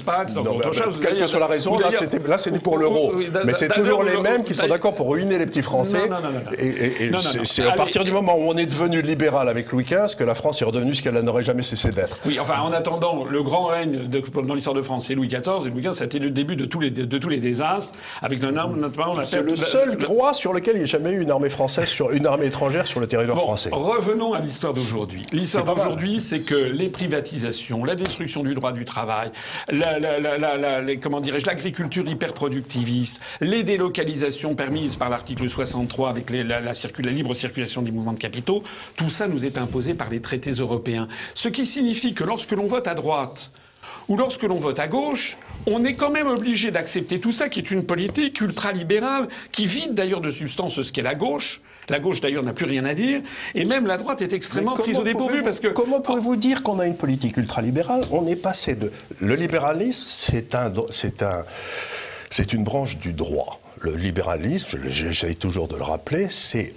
quelle que soit la raison, là c'était pour l'euro. Mais c'est toujours les mêmes qui sont d'accord pour ruiner les petits Français. Et c'est à partir du moment où on est devenu libéral avec Louis XV que la France est redevenue ce qu'elle n'aurait jamais cessé d'être. Oui, enfin en attendant, le grand règne dans l'histoire de France, c'est Louis XIV. Et Louis XV, c'était le début de tous les, de tous les désastres, avec notamment C'est le seul droit sur lequel il n'y a jamais eu une armée française, sur, une armée étrangère sur le territoire français. Revenons à l'histoire d'aujourd'hui. L'histoire d'aujourd'hui, c'est que les privatisations, la destruction du droit du travail, la, comment dirais-je, l'agriculture hyper productiviste, les délocalisations permises par l'article 63 avec la, libre circulation des mouvements de capitaux, tout ça nous est imposé par les traités européens. Ce qui signifie que lorsque l'on vote à droite, ou lorsque l'on vote à gauche, on est quand même obligé d'accepter tout ça, qui est une politique ultralibérale, qui vide d'ailleurs de substance ce qu'est la gauche. La gauche d'ailleurs n'a plus rien à dire, et même la droite est extrêmement prise au dépourvu parce que. Comment pouvez-vous dire qu'on a une politique ultralibérale On est passé de. Le libéralisme, c'est un, c'est un, c'est une branche du droit. Le libéralisme, j'essaye toujours de le rappeler, c'est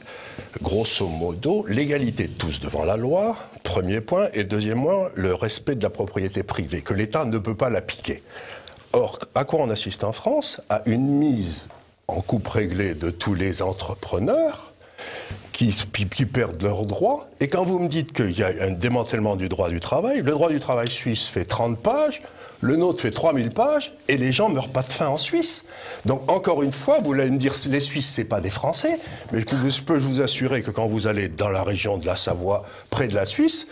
grosso modo l'égalité de tous devant la loi, premier point, et deuxièmement, le respect de la propriété privée, que l'État ne peut pas la piquer. Or, à quoi on assiste en France? À une mise en coupe réglée de tous les entrepreneurs qui, perdent leurs droits. Et quand vous me dites qu'il y a un démantèlement du droit du travail, le droit du travail suisse fait 30 pages, le nôtre fait 3000 pages, et les gens meurent pas de faim en Suisse. Donc encore une fois, vous allez me dire, les Suisses, c'est pas des Français, mais je peux vous assurer que quand vous allez dans la région de la Savoie, près de la Suisse,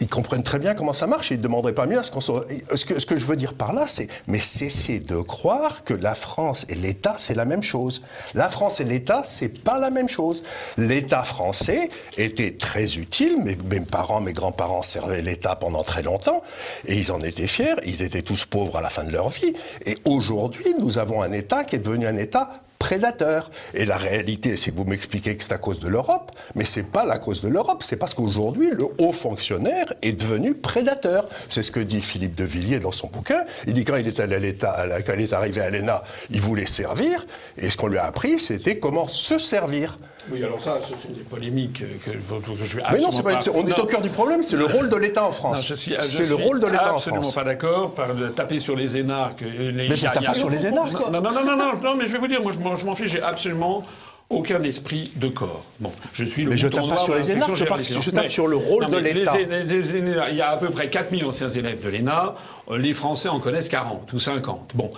ils comprennent très bien comment ça marche et ils ne demanderaient pas mieux à ce qu'on soit... Ce que, je veux dire par là, c'est mais cessez de croire que la France et l'État, c'est la même chose. La France et l'État, c'est pas la même chose. L'État français était très utile, mes parents, mes grands-parents servaient l'État pendant très longtemps et ils en étaient fiers, ils étaient tous pauvres à la fin de leur vie. Et aujourd'hui, nous avons un État qui est devenu un État prédateurs. Et la réalité, c'est que vous m'expliquez que c'est à cause de l'Europe, mais c'est pas la cause de l'Europe, c'est parce qu'aujourd'hui, le haut fonctionnaire est devenu prédateur. C'est ce que dit Philippe de Villiers dans son bouquin. Il dit quand il est allé à l'État, quand il est arrivé à l'ENA, il voulait servir, et ce qu'on lui a appris, c'était comment se servir. Oui, alors ça, ce sont des polémiques que, que je vais Mais non, pas, on est au cœur du problème, c'est le rôle de l'État en France. C'est le rôle de l'État en France. Je absolument pas d'accord par taper sur les énarques. Les, mais je tape pas sur les énarques. Non, non, non, non, non, non, mais je vais vous dire, moi je m'en fiche, j'ai absolument aucun esprit de corps. Bon, je suis le Mais je tape pas sur les énarques, je, je, tape sur le rôle de l'État. Il y a à peu près 4000 anciens élèves de l'ENA. Les Français en connaissent 40 ou 50, bon,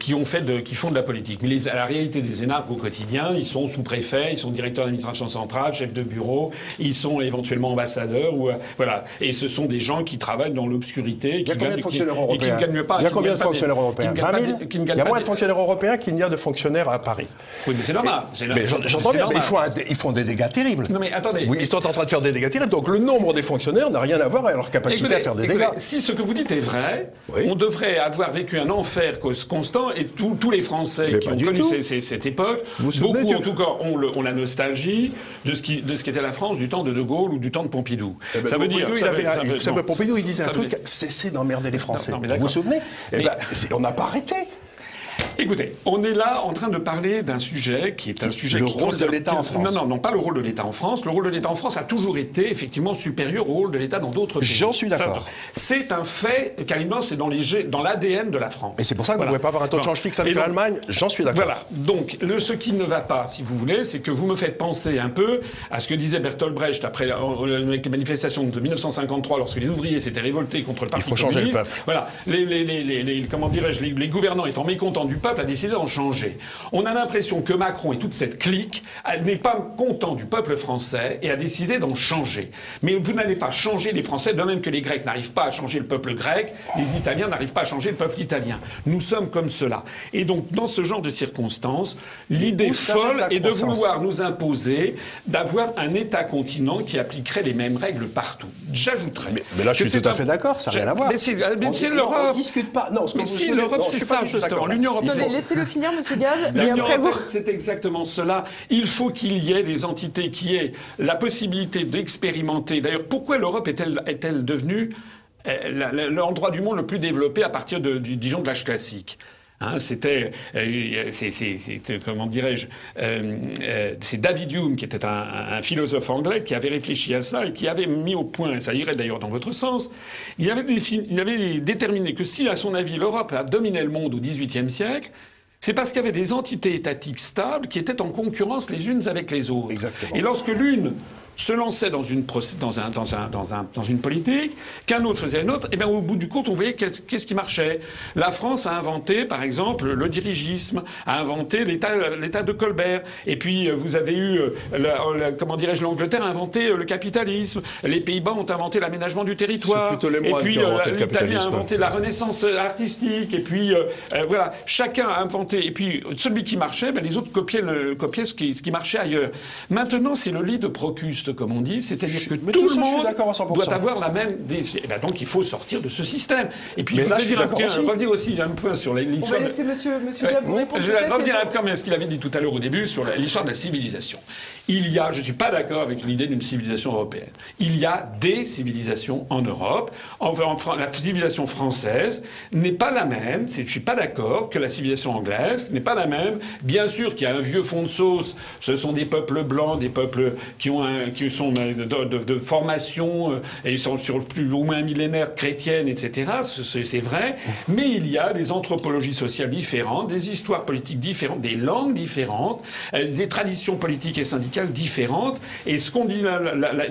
qui, ont fait de, qui font de la politique. Mais la réalité des énarques au quotidien, ils sont sous-préfets, ils sont directeurs d'administration centrale, chefs de bureau, ils sont éventuellement ambassadeurs, ou, euh, voilà. Et ce sont des gens qui travaillent dans l'obscurité. Il y a combien de fonctionnaires européens Il y a combien de fonctionnaires européens 20 000 Il y a moins de fonctionnaires européens qu'il n'y a de fonctionnaires à Paris. Oui, mais c'est normal. J'entends bien, mais ils font, des dégâts terribles. Non, mais attendez. Oui, ils sont en train de faire des dégâts terribles. Donc le nombre des fonctionnaires n'a rien à voir avec leur capacité à faire des dégâts. Si ce que vous dites est vrai, on devrait avoir vécu un enfer constant et tous les Français qui ont connu cette époque, beaucoup en tout cas ont, la nostalgie de ce, qui, de ce qu'était la France du temps de De Gaulle ou du temps de Pompidou. Eh ben, ça veut dire. Pompidou, il disait un truc cessez d'emmerder les Français. vous vous souvenez? Eh ben, On n'a pas arrêté. Écoutez, on est là en train de parler d'un sujet qui est un sujet le qui rôle de l'État en France. Non, non, non, pas le rôle de l'État en France. Le rôle de l'État en France a toujours été effectivement supérieur au rôle de l'État dans d'autres pays. J'en suis d'accord. C'est un fait, quasiment, c'est dans l'ADN de la France. Et c'est pour ça que vous ne pouvez pas avoir un taux de change fixe avec l'Allemagne. J'en suis d'accord. Voilà. Donc, le, ce qui ne va pas, si vous voulez, c'est que vous me faites penser un peu à ce que disait Bertolt Brecht après les manifestations de 1953, lorsque les ouvriers s'étaient révoltés contre le Parti Il faut changer le peuple. Voilà. Les, les, les, comment dirais-je, les, gouvernants étant mécontents du peuple, a décidé d'en changer. On a l'impression que Macron et toute cette clique n'est pas content du peuple français et a décidé d'en changer. Mais vous n'allez pas changer les Français, de même que les Grecs n'arrivent pas à changer le peuple grec, les Italiens n'arrivent pas à changer le peuple italien. Nous sommes comme cela. Et donc, dans ce genre de circonstances, l'idée folle est de vouloir nous imposer d'avoir un État-continent qui appliquerait les mêmes règles partout. J'ajouterais. Mais, là, je suis tout à fait d'accord, ça n'a rien à voir. Mais c'est l'Europe. On discute pas. Non, mais si l'Europe, c'est ça, justement. L'Union européenne. Laissez-le finir, Monsieur Gall, et après vous. C'est exactement cela. Il faut qu'il y ait des entités qui aient la possibilité d'expérimenter. D'ailleurs, pourquoi l'Europe est-elle est devenue euh, l'endroit du monde le plus développé à partir de, du Dijon de l'âge classique? Hein, c'était, euh, comment dirais-je, euh, c'est David Hume qui était un, philosophe anglais qui avait réfléchi à ça et qui avait mis au point, ça irait d'ailleurs dans votre sens, il avait, il avait déterminé que si, à son avis, l'Europe a dominé le monde au XVIIIe siècle, c'est parce qu'il y avait des entités étatiques stables qui étaient en concurrence les unes avec les autres. Exactement. Et lorsque l'une se lançait dans une, dans un, dans un, dans un, dans une politique, qu'un autre faisait une autre, et bien au bout du compte, on voyait qu'est-ce, qui marchait. La France a inventé, par exemple, le dirigisme, a inventé l'État, de Colbert, et puis euh, vous avez eu, euh, comment dirais-je, l'Angleterre a inventé euh, le capitalisme, les Pays-Bas ont inventé l'aménagement du territoire, et puis l'Italie a inventé la renaissance artistique, et puis voilà, chacun a inventé, et puis celui qui marchait, ben, les autres copiaient, le, copiaient ce, qui, ce qui marchait ailleurs. Maintenant, c'est le lit de Procuste comme on dit, c'est-à-dire que tout, le monde doit avoir la même. Eh ben donc il faut sortir de ce système. Et puis je voudrais dire revenir aussi un point sur l'histoire. On va laisser Monsieur, monsieur vous répondre. Je vais revenir peu à ce qu'il avait dit tout à l'heure au début sur l'histoire de la civilisation. Il y a, je ne suis pas d'accord avec l'idée d'une civilisation européenne. Il y a des civilisations en Europe. Enfin, la civilisation française n'est pas la même. Je ne suis pas d'accord que la civilisation anglaise n'est pas la même. Bien sûr qu'il y a un vieux fond de sauce. Ce sont des peuples blancs, des peuples qui ont un, qui sont de, formation, euh, et ils sont sur plus ou moins millénaire chrétienne, etc. C'est vrai. Mais il y a des anthropologies sociales différentes, des histoires politiques différentes, des langues différentes, euh, des traditions politiques et syndicales différentes. Et ce qu'on dit,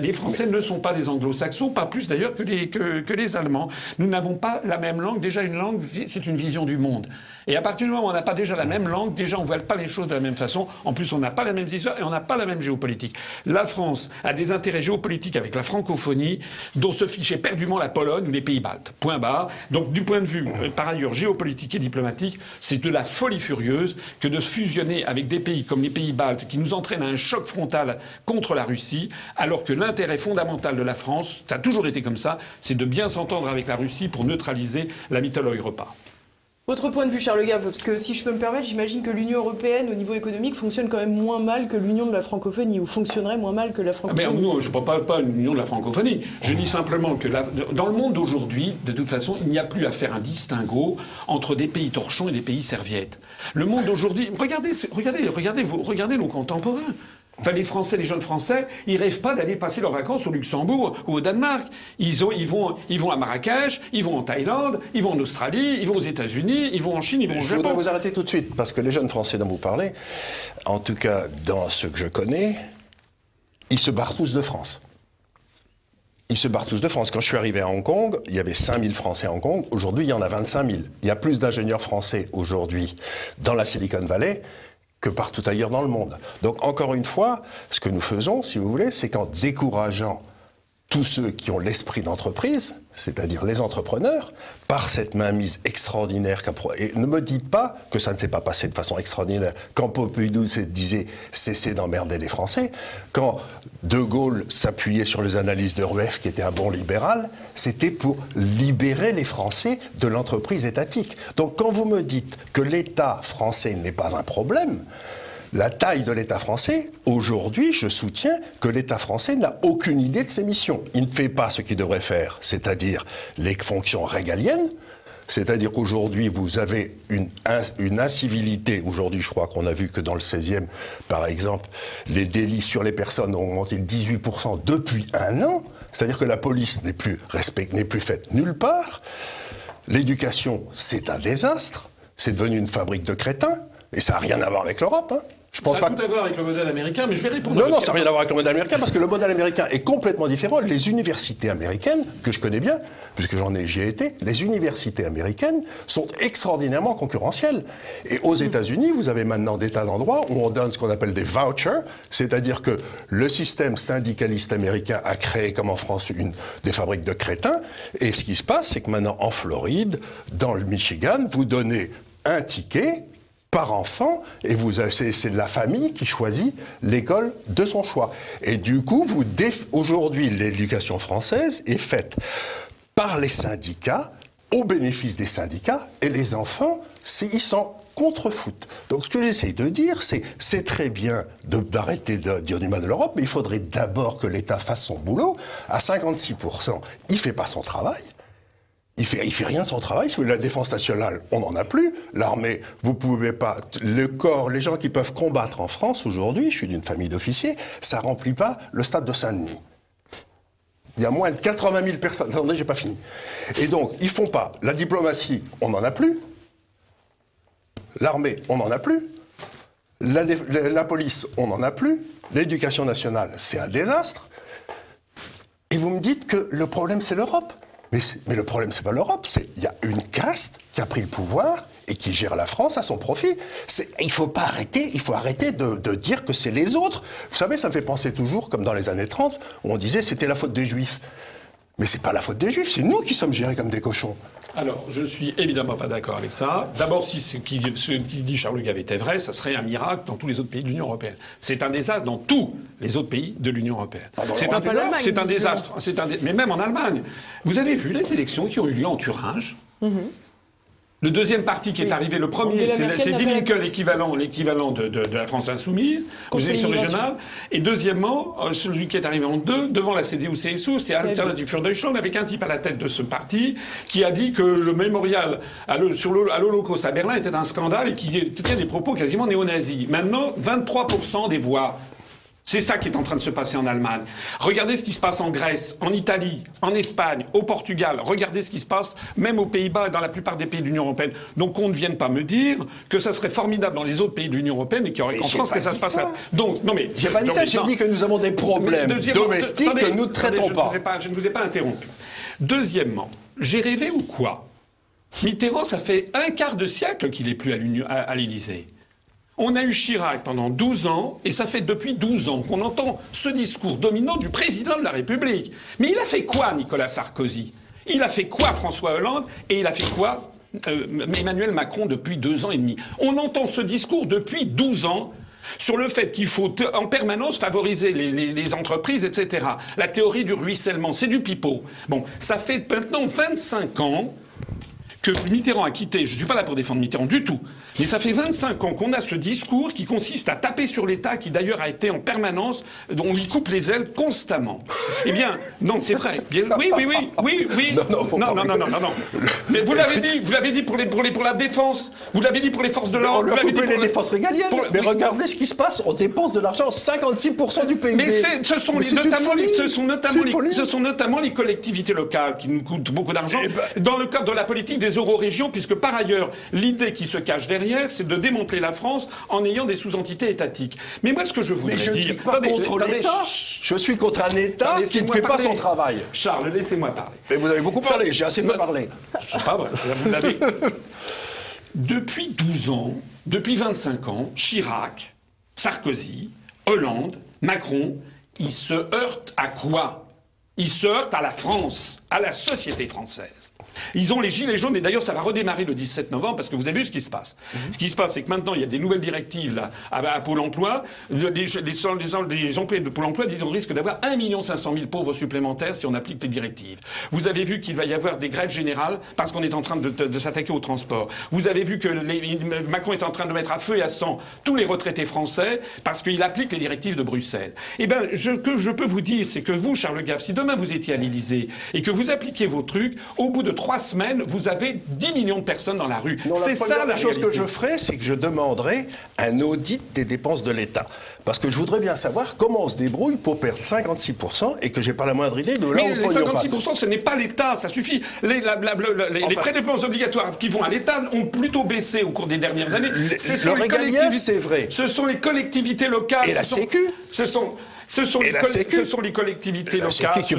les Français ne sont pas des anglo-saxons, pas plus d'ailleurs que que, que les Allemands. Nous n'avons pas la même langue. Déjà, une langue, c'est une vision du monde. Et à partir du moment où on n'a pas déjà la même langue, déjà on ne voit pas les choses de la même façon. En plus, on n'a pas la même histoire et on n'a pas la même géopolitique. La France a des intérêts géopolitiques avec la francophonie, dont se fichait perdument la Pologne ou les pays baltes. Point barre. Donc, du point de vue, euh, par ailleurs, géopolitique et diplomatique, c'est de la folie furieuse que de fusionner avec des pays comme les pays baltes qui nous entraînent à un choc frontal contre la Russie, alors que l'intérêt fondamental de la France, ça a toujours été comme ça, c'est de bien s'entendre avec la Russie pour neutraliser la mythologie Votre point de vue, Charles Gave, parce que si je peux me permettre, j'imagine que l'Union européenne, au niveau économique, fonctionne quand même moins mal que l'Union de la francophonie, ou fonctionnerait moins mal que la francophonie. Ah ben, je ne parle pas de l'Union de la francophonie. Je dis simplement que dans le monde d'aujourd'hui, de toute façon, il n'y a plus à faire un distinguo entre des pays torchons et des pays serviettes. Le monde d'aujourd'hui, regardez, regardez, regardez, regardez nos contemporains. Enfin, les Français, les jeunes Français, ils rêvent pas d'aller passer leurs vacances au Luxembourg ou au Danemark. Ils, ont, ils, vont, ils vont à Marrakech, ils vont en Thaïlande, ils vont en Australie, ils vont aux États-Unis, ils vont en Chine, ils vont au Japon. Je voudrais vous arrêter tout de suite, parce que les jeunes Français dont vous parlez, en tout cas dans ce que je connais, ils se barrent tous de France. Ils se barrent tous de France. Quand je suis arrivé à Hong Kong, il y avait 5000 Français à Hong Kong. Aujourd'hui, il y en a 25 000. Il y a plus d'ingénieurs français aujourd'hui dans la Silicon Valley que partout ailleurs dans le monde. Donc encore une fois, ce que nous faisons, si vous voulez, c'est qu'en décourageant tous ceux qui ont l'esprit d'entreprise, c'est-à-dire les entrepreneurs, par cette mainmise extraordinaire. Et ne me dites pas que ça ne s'est pas passé de façon extraordinaire. Quand Pompidou disait cessez d'emmerder les Français, quand De Gaulle s'appuyait sur les analyses de Rueff, qui était un bon libéral, c'était pour libérer les Français de l'entreprise étatique. Donc quand vous me dites que l'État français n'est pas un problème, la taille de l'État français, aujourd'hui, je soutiens que l'État français n'a aucune idée de ses missions. Il ne fait pas ce qu'il devrait faire, c'est-à-dire les fonctions régaliennes, c'est-à-dire qu'aujourd'hui, vous avez une, incivilité. Aujourd'hui, je crois qu'on a vu que dans le 16e, par exemple, les délits sur les personnes ont augmenté de 18% depuis un an. C'est-à-dire que la police n'est plus, n'est plus faite nulle part. L'éducation, c'est un désastre. C'est devenu une fabrique de crétins. Et ça n'a rien à voir avec l'Europe. Hein. Je pense ça pas. tout à voir avec le modèle américain, mais je vais répondre. Non, non, ça n'a rien à voir avec le modèle américain parce que le modèle américain est complètement différent. Les universités américaines, que je connais bien, puisque j'en ai, j'y ai été, les universités américaines sont extraordinairement concurrentielles. Et aux mm. États-Unis, vous avez maintenant des tas d'endroits où on donne ce qu'on appelle des vouchers, c'est-à-dire que le système syndicaliste américain a créé, comme en France, une, des fabriques de crétins. Et ce qui se passe, c'est que maintenant, en Floride, dans le Michigan, vous donnez un ticket par enfant, et vous c'est la famille qui choisit l'école de son choix. Et du coup, vous aujourd'hui, l'éducation française est faite par les syndicats, au bénéfice des syndicats, et les enfants, ils sont contre-foot. Donc ce que j'essaye de dire, c'est c'est très bien d'arrêter de, dire du mal de l'Europe, mais il faudrait d'abord que l'État fasse son boulot. À 56%, il ne fait pas son travail. Il fait, fait rien de son travail. La défense nationale, on n'en a plus. L'armée, vous pouvez pas. Le corps, les gens qui peuvent combattre en France aujourd'hui, je suis d'une famille d'officiers, ça remplit pas le stade de Saint-Denis. Il y a moins de 80 000 personnes. Attendez, j'ai pas fini. Et donc, ils font pas. La diplomatie, on n'en a plus. L'armée, on n'en a plus. La, la, police, on n'en a plus. L'éducation nationale, c'est un désastre. Et vous me dites que le problème, c'est l'Europe. Mais, le problème, c'est pas l'Europe, c'est il y a une caste qui a pris le pouvoir et qui gère la France à son profit. Il faut pas arrêter, il faut arrêter de, dire que c'est les autres. Vous savez, ça me fait penser toujours, comme dans les années 30, où on disait c'était la faute des Juifs. Mais c'est pas la faute des Juifs, c'est nous qui sommes gérés comme des cochons. Alors, je ne suis évidemment pas d'accord avec ça. D'abord, si ce qui, dit Charles Gave était vrai, ça serait un miracle dans tous les autres pays de l'Union européenne. C'est un désastre dans tous les autres pays de l'Union européenne. C'est un, un, désastre. Un, mais même en Allemagne. Vous avez vu les élections qui ont eu lieu en Thuringe? Mm-hmm. Le deuxième parti qui est arrivé, le premier, c'est Die l'équivalent, l'équivalent de, la France insoumise aux élections régionales. Et deuxièmement, euh, celui qui est arrivé en deux, devant la CDU-CSU, c'est Alternative für Deutschland, avec un type à la tête de ce parti qui a dit que le mémorial à sur l'Holocauste à Berlin était un scandale et qui tient des propos quasiment néo-nazis. Maintenant, 23% des voix c'est ça qui est en train de se passer en Allemagne. Regardez ce qui se passe en Grèce, en Italie, en Espagne, au Portugal. Regardez ce qui se passe même aux Pays-Bas et dans la plupart des pays de l'Union européenne. Donc on ne vienne pas me dire que ça serait formidable dans les autres pays de l'Union européenne et qu'il y aurait qu'en France que ça se passerait. Donc non mais j'ai pas dit ça. J'ai dit que nous avons des problèmes domestiques que nous ne traitons pas. Je ne vous ai pas interrompu. Deuxièmement, j'ai rêvé ou quoi? Mitterrand, ça fait un quart de siècle qu'il est plus à l'Élysée. On a eu Chirac pendant 12 ans, et ça fait depuis 12 ans qu'on entend ce discours dominant du président de la République. Mais il a fait quoi, Nicolas Sarkozy? Il a fait quoi, François Hollande? Et il a fait quoi, euh, Emmanuel Macron, depuis deux ans et demi? On entend ce discours depuis 12 ans sur le fait qu'il faut en permanence favoriser les, les, entreprises, etc. La théorie du ruissellement, c'est du pipeau. Bon, ça fait maintenant 25 ans que Mitterrand a quitté, je ne suis pas là pour défendre Mitterrand du tout, mais ça fait 25 ans qu'on a ce discours qui consiste à taper sur l'État, qui d'ailleurs a été en permanence, dont on lui coupe les ailes constamment. Eh bien, non, c'est vrai. oui, oui, oui, oui, oui. Non, non, non, non, non, non, Mais vous l'avez dit, vous l'avez dit pour, les, pour, les, pour la défense, vous l'avez dit pour les forces de l'ordre. On lui les défenses régaliennes. Mais regardez ce qui se passe, on dépense de l'argent, 56% du PIB. Mais ce sont, notamment, les, ce, sont notamment les, ce sont notamment les collectivités locales qui nous coûtent beaucoup d'argent eh ben- dans le cadre de la politique des euro-régions, puisque par ailleurs, l'idée qui se cache derrière, c'est de démanteler la France en ayant des sous-entités étatiques. Mais moi, ce que je voudrais dire... je ne suis pas contre l'État, je suis contre un État qui ne fait pas son travail. Charles, laissez-moi parler. Mais vous avez beaucoup parlé, j'ai assez peu parlé. C'est pas vrai, vous avez... Depuis 12 ans, depuis 25 ans, Chirac, Sarkozy, Hollande, Macron, ils se heurtent à quoi? Ils se heurtent à la France, à la société française. Ils ont les gilets jaunes, et d'ailleurs ça va redémarrer le 17 novembre, parce que vous avez vu ce qui se passe. Ce qui se passe, c'est que maintenant, il y a des nouvelles directives là, à, Pôle emploi. Les, les, employés de Pôle emploi disent qu'on risque d'avoir 1 500 000 pauvres supplémentaires si on applique les directives. Vous avez vu qu'il va y avoir des grèves générales parce qu'on est en train de, s'attaquer au transport. Vous avez vu que Macron est en train de mettre à feu et à sang tous les retraités français parce qu'il applique les directives de Bruxelles. Eh bien, ce que je peux vous dire, c'est que vous, Charles Gaff, si demain vous étiez à l'Élysée et que vous appliquiez vos trucs, au bout de trois semaines, vous avez 10 millions de personnes dans la rue. C'est ça la chose que je ferai, c'est que je demanderai un audit des dépenses de l'État. Parce que je voudrais bien savoir comment on se débrouille pour perdre 56% et que j'ai pas la moindre idée de là Mais les 56%, ce n'est pas l'État, ça suffit. Les, les, prélèvements obligatoires qui vont à l'État ont plutôt baissé au cours des dernières années. Ce sont le régalien, c'est vrai. Ce sont les collectivités locales. Et la Sécu? Ce sont ce sont, les, ce sont les collectivités locales. Qui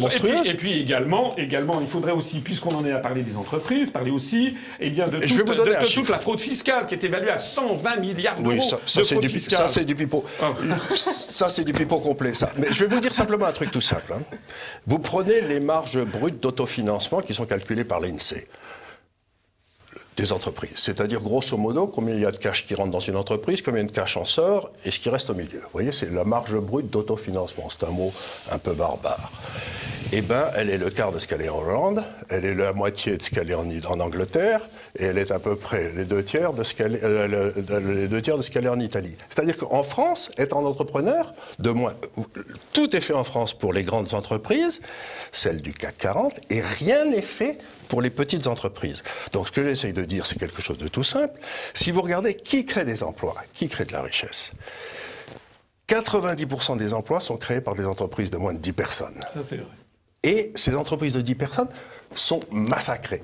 et, puis, également, également, il faudrait aussi, puisqu'on en est à parler des entreprises, parler aussi eh bien, de, toute, la fraude fiscale qui est évaluée à 120 milliards d'euros. Oui, ça, ça c'est du, pipeau. Ah. ça, c'est du pipeau complet, ça. Mais je vais vous dire simplement un truc tout simple. Hein. Vous prenez les marges brutes d'autofinancement qui sont calculées par l'INSEE des entreprises. C'est-à-dire, grosso modo, combien il y a de cash qui rentre dans une entreprise, combien de cash en sort, et ce qui reste au milieu. Vous voyez, c'est la marge brute d'autofinancement. C'est un mot un peu barbare. Eh bien, elle est le quart de ce qu'elle est en Hollande, elle est la moitié de ce qu'elle est en, Angleterre, et elle est à peu près les deux tiers de ce qu'elle est, euh, ce qu'elle est en Italie. C'est-à-dire qu'en France, étant entrepreneur, de moins, tout est fait en France pour les grandes entreprises, celles du CAC 40, et rien n'est fait pour les petites entreprises. Donc ce que j'essaye de dire, c'est quelque chose de tout simple. Si vous regardez qui crée des emplois, qui crée de la richesse, 90% des emplois sont créés par des entreprises de moins de 10 personnes. Ça, c'est vrai. Et ces entreprises de 10 personnes sont massacrées.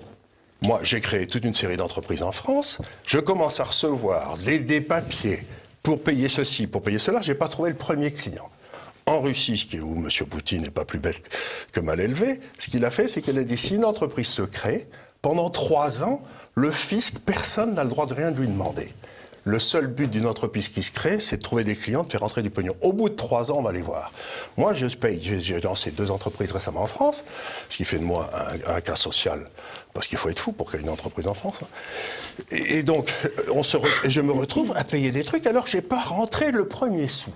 Moi, j'ai créé toute une série d'entreprises en France. Je commence à recevoir des, des papiers pour payer ceci, pour payer cela. Je n'ai pas trouvé le premier client en Russie, où M. Poutine n'est pas plus bête que mal élevé, ce qu'il a fait, c'est qu'il a dit si une entreprise se crée, pendant trois ans, le fisc, personne n'a le droit de rien lui demander. Le seul but d'une entreprise qui se crée, c'est de trouver des clients, de faire rentrer du pognon. Au bout de trois ans, on va les voir. Moi, je paye. J'ai lancé deux entreprises récemment en France, ce qui fait de moi un, cas social, parce qu'il faut être fou pour créer une entreprise en France. Hein. Et, donc, je me retrouve à payer des trucs alors que j'ai pas rentré le premier sou.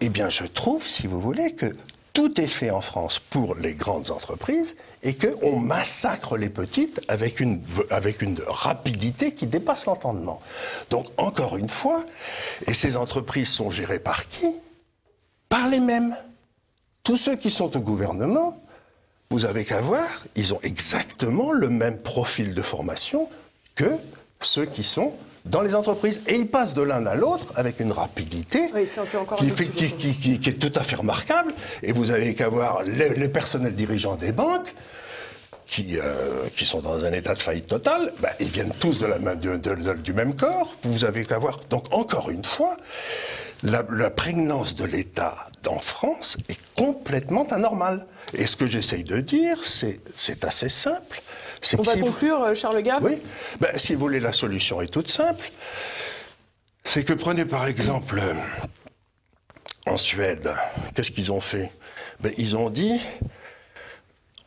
Eh bien, je trouve, si vous voulez, que tout est fait en France pour les grandes entreprises et qu'on massacre les petites avec une, rapidité qui dépasse l'entendement. Donc, encore une fois, et ces entreprises sont gérées par qui? Par les mêmes. Tous ceux qui sont au gouvernement, vous avez qu'à voir, ils ont exactement le même profil de formation que ceux qui sont dans les entreprises. Et ils passent de l'un à l'autre avec une rapidité qui, est tout à fait remarquable. Et vous avez qu'à voir les, personnels dirigeants des banques. Qui, euh, qui, sont dans un état de faillite totale, ben, ils viennent tous de la, du même corps. Vous avez qu'à voir. Donc, encore une fois, la, la prégnance de l'État en France est complètement anormale. Et ce que j'essaye de dire, c'est assez simple. On va conclure, euh, Charles Gab. Oui. Ben, si vous voulez, la solution est toute simple. C'est que prenez par exemple euh, en Suède, qu'est-ce qu'ils ont fait? Ben, Ils ont dit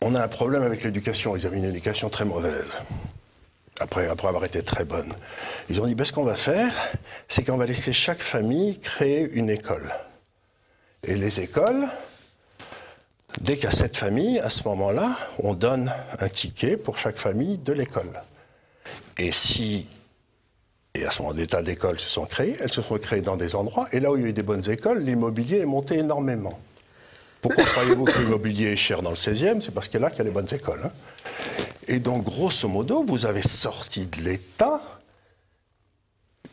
on a un problème avec l'éducation. Ils avaient une éducation très mauvaise. Après, après avoir été très bonne. Ils ont dit ben, ce qu'on va faire, c'est qu'on va laisser chaque famille créer une école. Et les écoles, Dès a cette famille, à ce moment-là, on donne un ticket pour chaque famille de l'école. Et si, et à ce moment, des tas d'écoles se sont créées, elles se sont créées dans des endroits, et là où il y a eu des bonnes écoles, l'immobilier est monté énormément. Pourquoi croyez-vous que l'immobilier est cher dans le 16e C'est parce que là qu'il y a les bonnes écoles. Hein. Et donc, grosso modo, vous avez sorti de l'État.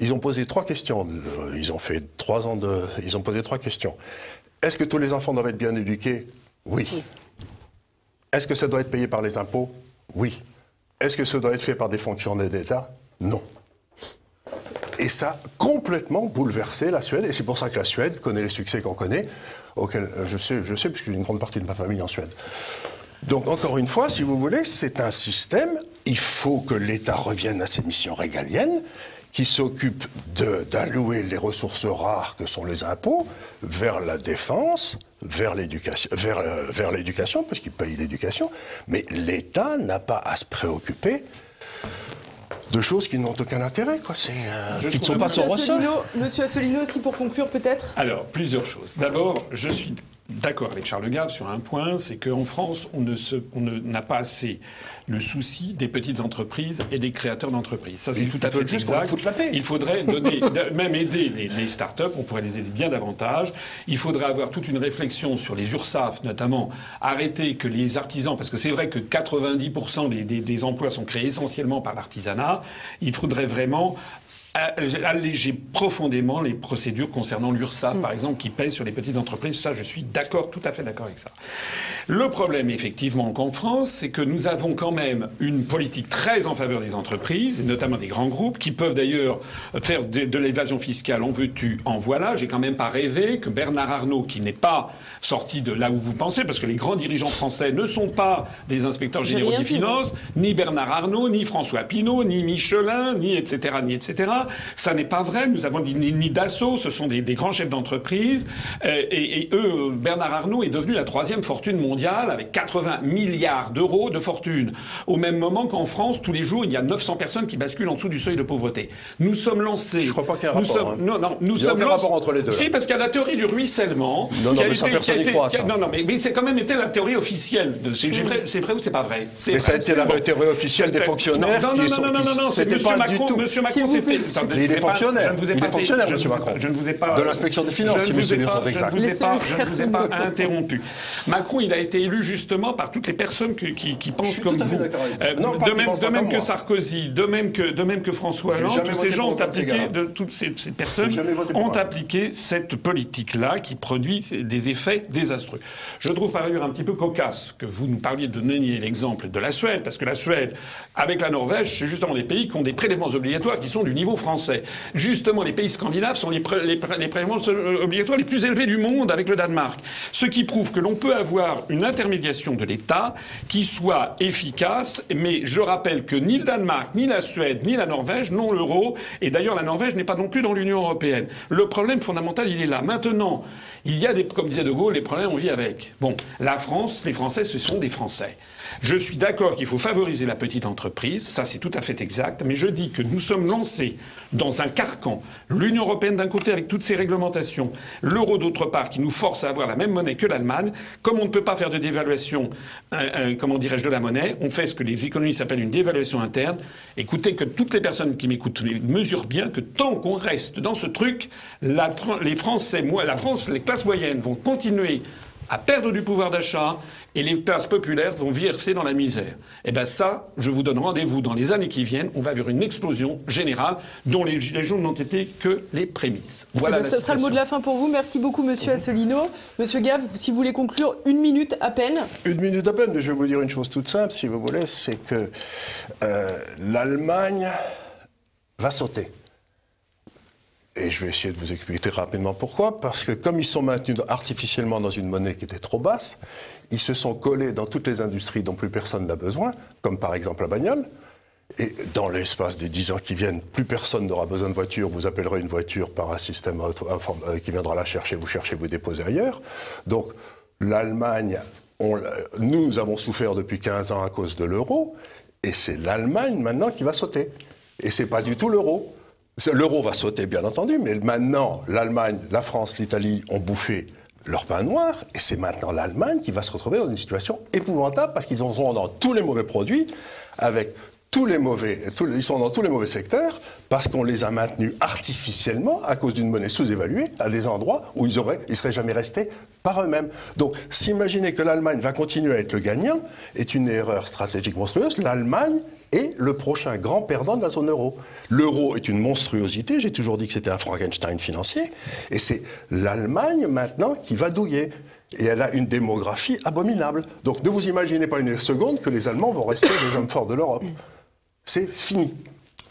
Ils ont posé trois questions. Ils ont fait trois ans de. Ils ont posé trois questions. Est-ce que tous les enfants doivent être bien éduqués? Oui. Est-ce que ça doit être payé par les impôts? Oui. Est-ce que ça doit être fait par des fonctionnaires d'État? Non. Et ça a complètement bouleversé la Suède, et c'est pour ça que la Suède connaît les succès qu'on connaît, auxquels je sais, je sais, puisque j'ai une grande partie de ma famille en Suède. Donc encore une fois, si vous voulez, c'est un système, il faut que l'État revienne à ses missions régaliennes, qui s'occupe d'allouer les ressources rares que sont les impôts vers la défense, vers l'éducation, vers, euh, vers l'éducation, parce qu'il paye l'éducation, mais l'État n'a pas à se préoccuper de choses qui n'ont aucun intérêt, quoi. C'est, euh, qui ne sont pas son ressort. Monsieur Asselineau, aussi pour conclure peut-être? Alors, plusieurs choses. D'abord, je suis d'accord avec Charles Gave sur un point, c'est qu'en France, on ne n'a pas assez le souci des petites entreprises et des créateurs d'entreprises. Ça, c'est tout à fait exact. Il faudrait donner, même aider les, les start-up, on pourrait les aider bien davantage. Il faudrait avoir toute une réflexion sur les URSAF, notamment arrêter que les artisans, parce que c'est vrai que 90% des, des, des emplois sont créés essentiellement par l'artisanat, il faudrait vraiment alléger profondément les procédures concernant l'URSSAF, mm. par exemple, qui pèsent sur les petites entreprises. Ça, je suis d'accord, tout à fait d'accord avec ça. Le problème, effectivement, qu'en France, c'est que nous avons quand même une politique très en faveur des entreprises, et notamment des grands groupes, qui peuvent d'ailleurs faire de, l'évasion fiscale en veux-tu, en voilà. J'ai quand même pas rêvé que Bernard Arnault, qui n'est pas sorti de là où vous pensez, parce que les grands dirigeants français ne sont pas des inspecteurs généraux des finances, ni Bernard Arnault, ni François Pinault, ni Michelin, ni etc., ni etc. Ça n'est pas vrai. Nous avons ni, ni Dassault, ce sont des, grands chefs d'entreprise. Euh, et, eux, Bernard Arnault est devenu la troisième fortune mondiale avec 80 milliards d'euros de fortune. Au même moment qu'en France, tous les jours, il y a 900 personnes qui basculent en dessous du seuil de pauvreté. Nous sommes lancés. Je crois pas qu'il y ait un rapport. Sommes, hein. Non, non, nous il y a aucun rapport entre les deux. Si, parce qu'il y a la théorie du ruissellement. Non, non, mais ça, personne n'y croit, ça. Non, non, mais, c'est quand même été la théorie officielle. C'est vrai, vrai, ou c'est pas vrai? Mais ça a été la théorie officielle des fonctionnaires. Non, non, non, non, non, non, c'était pas du tout. Monsieur Macron s'est fait. Il est fonctionnaire. Il est fonctionnaire, M. Macron. Je ne vous ai pas. De l'inspection des finances, si mes souvenirs sont exacts. Je ne vous ai pas interrompu. Macron, il a été élu justement par toutes les personnes qui pensent comme vous. Euh, de même que Sarkozy, de même que François Hollande, tous ces gens ont appliqué, de toutes ces personnes ont appliqué cette politique-là qui produit des effets désastreux. Je trouve par ailleurs un petit peu cocasse que vous nous parliez de nier l'exemple de la Suède, parce que la Suède, avec la Norvège, c'est justement des pays qui ont des prélèvements obligatoires qui sont du niveau français justement, les pays scandinaves sont les, prélèvements obligatoires les plus élevés du monde avec le Danemark. Ce qui prouve que l'on peut avoir une intermédiation de l'État qui soit efficace, mais je rappelle que ni le Danemark, ni la Suède, ni la Norvège n'ont l'euro, et d'ailleurs la Norvège n'est pas non plus dans l'Union européenne. Le problème fondamental, il est là. Maintenant, il y a des, comme disait De Gaulle, les problèmes, on vit avec. Bon, la France, les Français, ce sont des Français. Je suis d'accord qu'il faut favoriser la petite entreprise, ça c'est tout à fait exact, mais je dis que nous sommes lancés dans un carcan. L'Union européenne d'un côté avec toutes ses réglementations, l'euro d'autre part qui nous force à avoir la même monnaie que l'Allemagne. Comme on ne peut pas faire de dévaluation, euh, euh, comment dirais-je, de la monnaie, on fait ce que les économistes appellent une dévaluation interne. Écoutez que toutes les personnes qui m'écoutent mesurent bien que tant qu'on reste dans ce truc, les Français, moi, la France, les classes moyennes vont continuer à perdre du pouvoir d'achat et les classes populaires vont verser dans la misère. Et eh bien ça, je vous donne rendez-vous dans les années qui viennent. On va vers une explosion générale dont les Gilets jaunes n'ont été que les prémices. Voilà. Eh ben, ce sera le mot de la fin pour vous. Merci beaucoup, monsieur Asselineau. Monsieur Gave, si vous voulez conclure, une minute à peine. Une minute à peine, mais je vais vous dire une chose toute simple, si vous voulez, c'est que euh, l'Allemagne va sauter. Et je vais essayer de vous expliquer rapidement pourquoi. Parce que comme ils sont maintenus artificiellement dans une monnaie qui était trop basse, ils se sont collés dans toutes les industries dont plus personne n'a besoin, comme par exemple la bagnole. Et dans l'espace des dix ans qui viennent, plus personne n'aura besoin de voiture. Vous appellerez une voiture par un système euh, qui viendra la chercher, vous cherchez, vous déposez ailleurs. Donc l'Allemagne, nous avons souffert depuis 15 ans à cause de l'euro, et c'est l'Allemagne maintenant qui va sauter. Et c'est pas du tout l'euro. L'euro va sauter, bien entendu, mais maintenant, l'Allemagne, la France, l'Italie ont bouffé leur pain noir, et c'est maintenant l'Allemagne qui va se retrouver dans une situation épouvantable parce qu'ils sont dans tous les mauvais produits, avec tous les mauvais, ils sont dans tous les mauvais secteurs parce qu'on les a maintenus artificiellement à cause d'une monnaie sous-évaluée à des endroits où ils auraient, ils seraient jamais restés par eux-mêmes. Donc, s'imaginer que l'Allemagne va continuer à être le gagnant est une erreur stratégique monstrueuse. L'Allemagne est le prochain grand perdant de la zone euro. L'euro est une monstruosité, j'ai toujours dit que c'était un Frankenstein financier, et c'est l'Allemagne maintenant qui va douiller. Et elle a une démographie abominable. Donc ne vous imaginez pas une seconde que les Allemands vont rester les hommes forts de l'Europe. C'est fini.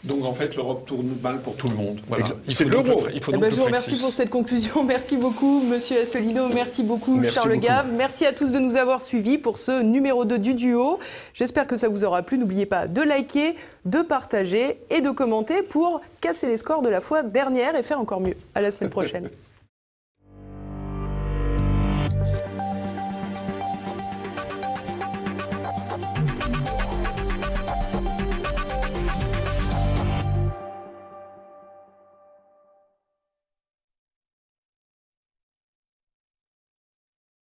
Donc en fait, l'Europe tourne mal pour tout le monde. C'est l'euro. Eh ben, je vous remercie pour cette conclusion. Merci beaucoup, Monsieur Asselineau. Merci beaucoup, Charles Gave. Merci à tous de nous avoir suivis pour ce numéro 2 du duo. J'espère que ça vous aura plu. N'oubliez pas de liker, de partager et de commenter pour casser les scores de la fois dernière et faire encore mieux. À la semaine prochaine.